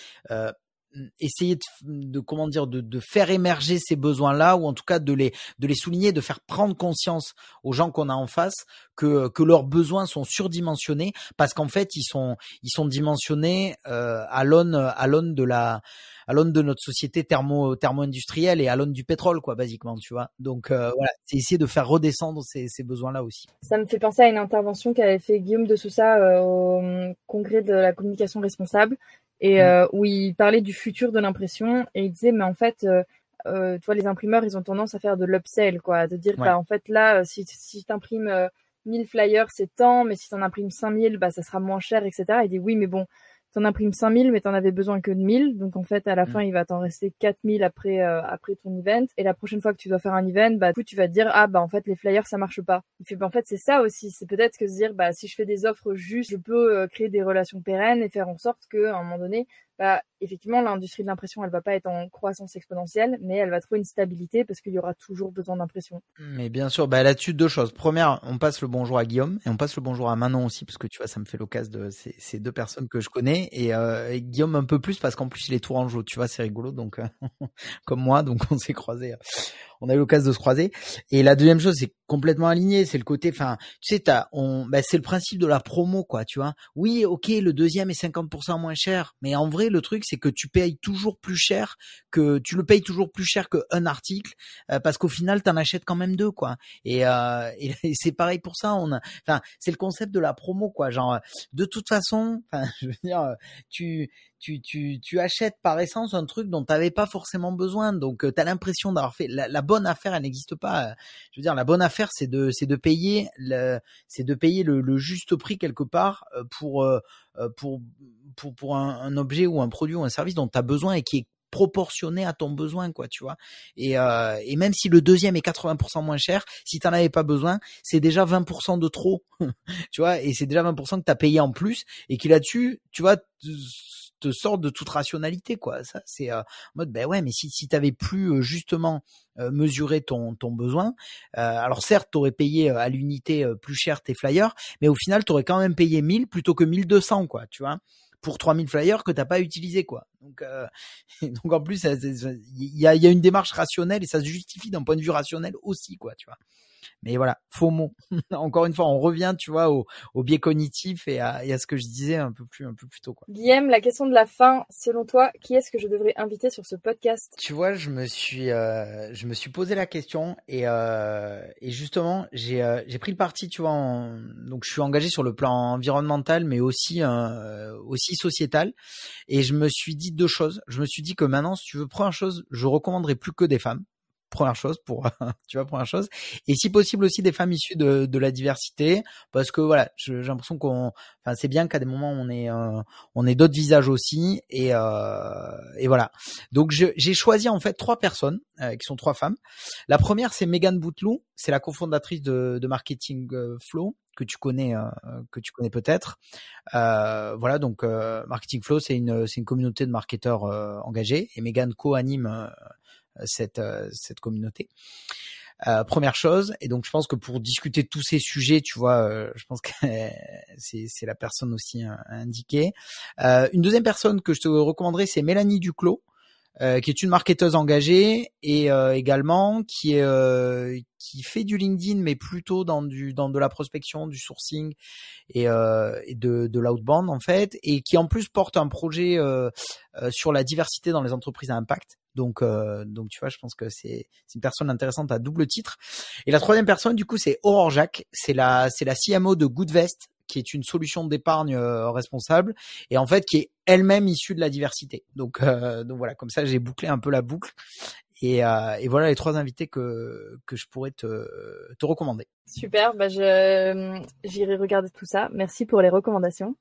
essayer de, comment dire de, de, faire émerger ces besoins là ou en tout cas de les de les souligner de faire prendre conscience aux gens qu'on a en face que que leurs besoins sont surdimensionnés parce qu'en fait ils sont ils sont dimensionnés euh, à l'aune à l'aune de la à l'aune de notre société thermo thermo-industrielle et à l'aune du pétrole, quoi, basiquement, tu vois. Donc euh, voilà, c'est essayer de faire redescendre ces, ces besoins-là aussi. Ça me fait penser à une intervention qu'avait fait Guillaume de Sousa euh, au hum, congrès de la communication responsable et mmh. euh, où il parlait du futur de l'impression et il disait mais en fait euh, tu vois les imprimeurs ils ont tendance à faire de l'upsell quoi de dire bah en fait là si si t'imprimes 1000 flyers c'est tant mais si t'en imprimes 5000 bah ça sera moins cher etc il dit oui mais bon t'en imprimes 5000 mais t'en avais besoin que de 1000 donc en fait à la mm. fin il va t'en rester 4000 après euh, après ton event. Et la prochaine fois que tu dois faire un event bah du coup tu vas te dire ah bah en fait les flyers ça marche pas. Il fait bah en fait c'est ça aussi. C'est peut-être que se dire bah si je fais des offres justes je peux euh, créer des relations pérennes et faire en sorte que à un moment donné bah, effectivement, l'industrie de l'impression, elle va pas être en croissance exponentielle, mais elle va trouver une stabilité parce qu'il y aura toujours besoin d'impression. Mais bien sûr, bah, là-dessus, deux choses. Première, on passe le bonjour à Guillaume et on passe le bonjour à Manon aussi, parce que tu vois, ça me fait l'occasion de ces, deux personnes que je connais et, euh, Guillaume un peu plus parce qu'en plus, il est tourangeau, tu vois, c'est rigolo, donc, euh, comme moi, donc on s'est croisés on a eu l'occasion de se croiser. Et la deuxième chose, c'est complètement aligné, c'est le côté, enfin, tu sais, t'as, on, bah, c'est le principe de la promo, quoi, tu vois. Oui, ok, le deuxième est 50% moins cher, mais en vrai, le truc, c'est que tu payes toujours plus cher que, tu le payes toujours plus cher qu'un article, euh, parce qu'au final, t'en achètes quand même deux, quoi. Et, euh, et, c'est pareil pour ça, on enfin, c'est le concept de la promo, quoi. Genre, de toute façon, enfin, je veux dire, tu, tu, tu, tu achètes par essence un truc dont tu n'avais pas forcément besoin. Donc, euh, tu as l'impression d'avoir fait la, bonne affaire, elle n'existe pas. Je veux dire, la bonne affaire, c'est de, c'est de payer le, c'est de payer le, juste prix quelque part euh, pour, euh, pour, pour, pour un, objet ou un produit ou un service dont tu as besoin et qui est proportionné à ton besoin quoi tu vois et, et même si le deuxième est 80% moins cher si tu n'en avais pas besoin c'est déjà 20% de trop tu vois et c'est déjà 20% que tu as payé en plus et qui là-dessus tu vois te sort de toute rationalité quoi. Ça c'est euh, mode ben ouais mais si si t'avais plus euh, justement euh, mesuré ton ton besoin alors certes t'aurais payé à l'unité plus cher tes flyers mais au final t'aurais quand même payé 1000 plutôt que 1200 quoi tu vois pour 3000 flyers que t'as pas utilisé quoi. Donc donc en plus il y a, y a une démarche rationnelle et ça se justifie d'un point de vue rationnel aussi quoi tu vois mais voilà, faux mot. Encore une fois, on revient, tu vois, au, au biais cognitif et à, et à, ce que je disais un peu plus, un peu plus tôt. Quoi. Guillaume, la question de la fin, selon toi, qui est-ce que je devrais inviter sur ce podcast? Tu vois, je me suis, euh, je me suis posé la question et, euh, et justement, j'ai, euh, j'ai pris le parti, tu vois, en, donc je suis engagé sur le plan environnemental, mais aussi, euh, aussi sociétal. Et je me suis dit deux choses. Je me suis dit que maintenant, si tu veux, première chose, je recommanderais plus que des femmes première chose pour tu vois première chose. Et si possible aussi des femmes issues de, de la diversité parce que voilà j'ai l'impression qu'on enfin c'est bien qu'à des moments on est euh, on est d'autres visages aussi et euh, et voilà. Donc j'ai choisi en fait trois personnes euh, qui sont trois femmes. La première c'est Megan Bouteloup c'est la cofondatrice de, de marketing flow que tu connais que tu connais peut-être. Voilà donc marketing flow c'est une c'est une communauté de marketeurs engagés. Et Megan co-anime cette, euh, cette communauté. Euh, première chose, et donc je pense que pour discuter de tous ces sujets, tu vois, euh, je pense que c'est la personne aussi indiquée. une deuxième personne que je te recommanderais, c'est Mélanie Duclos, euh, qui est une marketeuse engagée et euh, également qui est euh, qui fait du LinkedIn mais plutôt dans du dans de la prospection, du sourcing et, et de de l'outbound en fait et qui en plus porte un projet sur la diversité dans les entreprises à impact. Donc donc tu vois, je pense que c'est une personne intéressante à double titre. Et la troisième personne du coup c'est Aurore Jacques, c'est la c'est la CMO de Goodvest qui est une solution d'épargne euh, responsable et en fait qui est elle-même issue de la diversité. Donc, euh, donc voilà, comme ça j'ai bouclé un peu la boucle et, euh, et, voilà les trois invités que que je pourrais te, te recommander. Super, bah j'irai regarder tout ça. Merci pour les recommandations.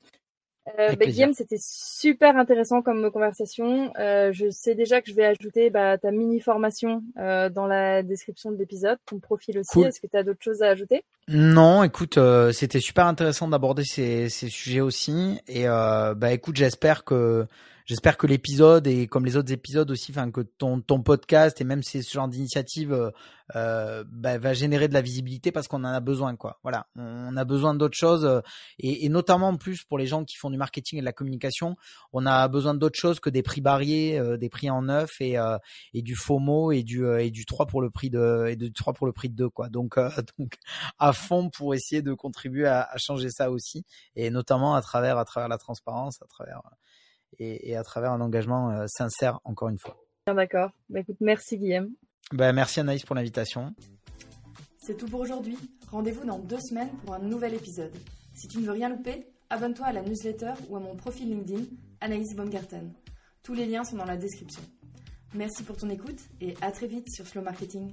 Euh, bah, Guillaume, c'était super intéressant comme conversation. Euh, je sais déjà que je vais ajouter bah, ta mini formation euh, dans la description de l'épisode, ton profil aussi. Est-ce que tu as d'autres choses à ajouter? Non, écoute, euh, c'était super intéressant d'aborder ces, ces, sujets aussi. Et euh, bah écoute, j'espère que j'espère que l'épisode et comme les autres épisodes aussi, enfin que ton ton podcast et même ce genre d'initiative euh, euh, bah, va générer de la visibilité parce qu'on en a besoin quoi. Voilà, on a besoin d'autres choses euh, et, et, notamment en plus pour les gens qui font du marketing et de la communication, on a besoin d'autres choses que des prix barriers, euh, des prix en neuf et et du FOMO et du et du 3 pour le prix de et du 3 pour le prix de 2 quoi. Donc donc à fond pour essayer de contribuer à, à changer ça aussi et notamment à travers à travers la transparence, à travers et, à travers un engagement euh, sincère, encore une fois. D'accord. Bah, écoute, merci Guillaume. Bah, merci Anaïs pour l'invitation. C'est tout pour aujourd'hui. Rendez-vous dans deux semaines pour un nouvel épisode. Si tu ne veux rien louper, abonne-toi à la newsletter ou à mon profil LinkedIn, Anaïs Baumgarten. Tous les liens sont dans la description. Merci pour ton écoute et à très vite sur Slow Marketing.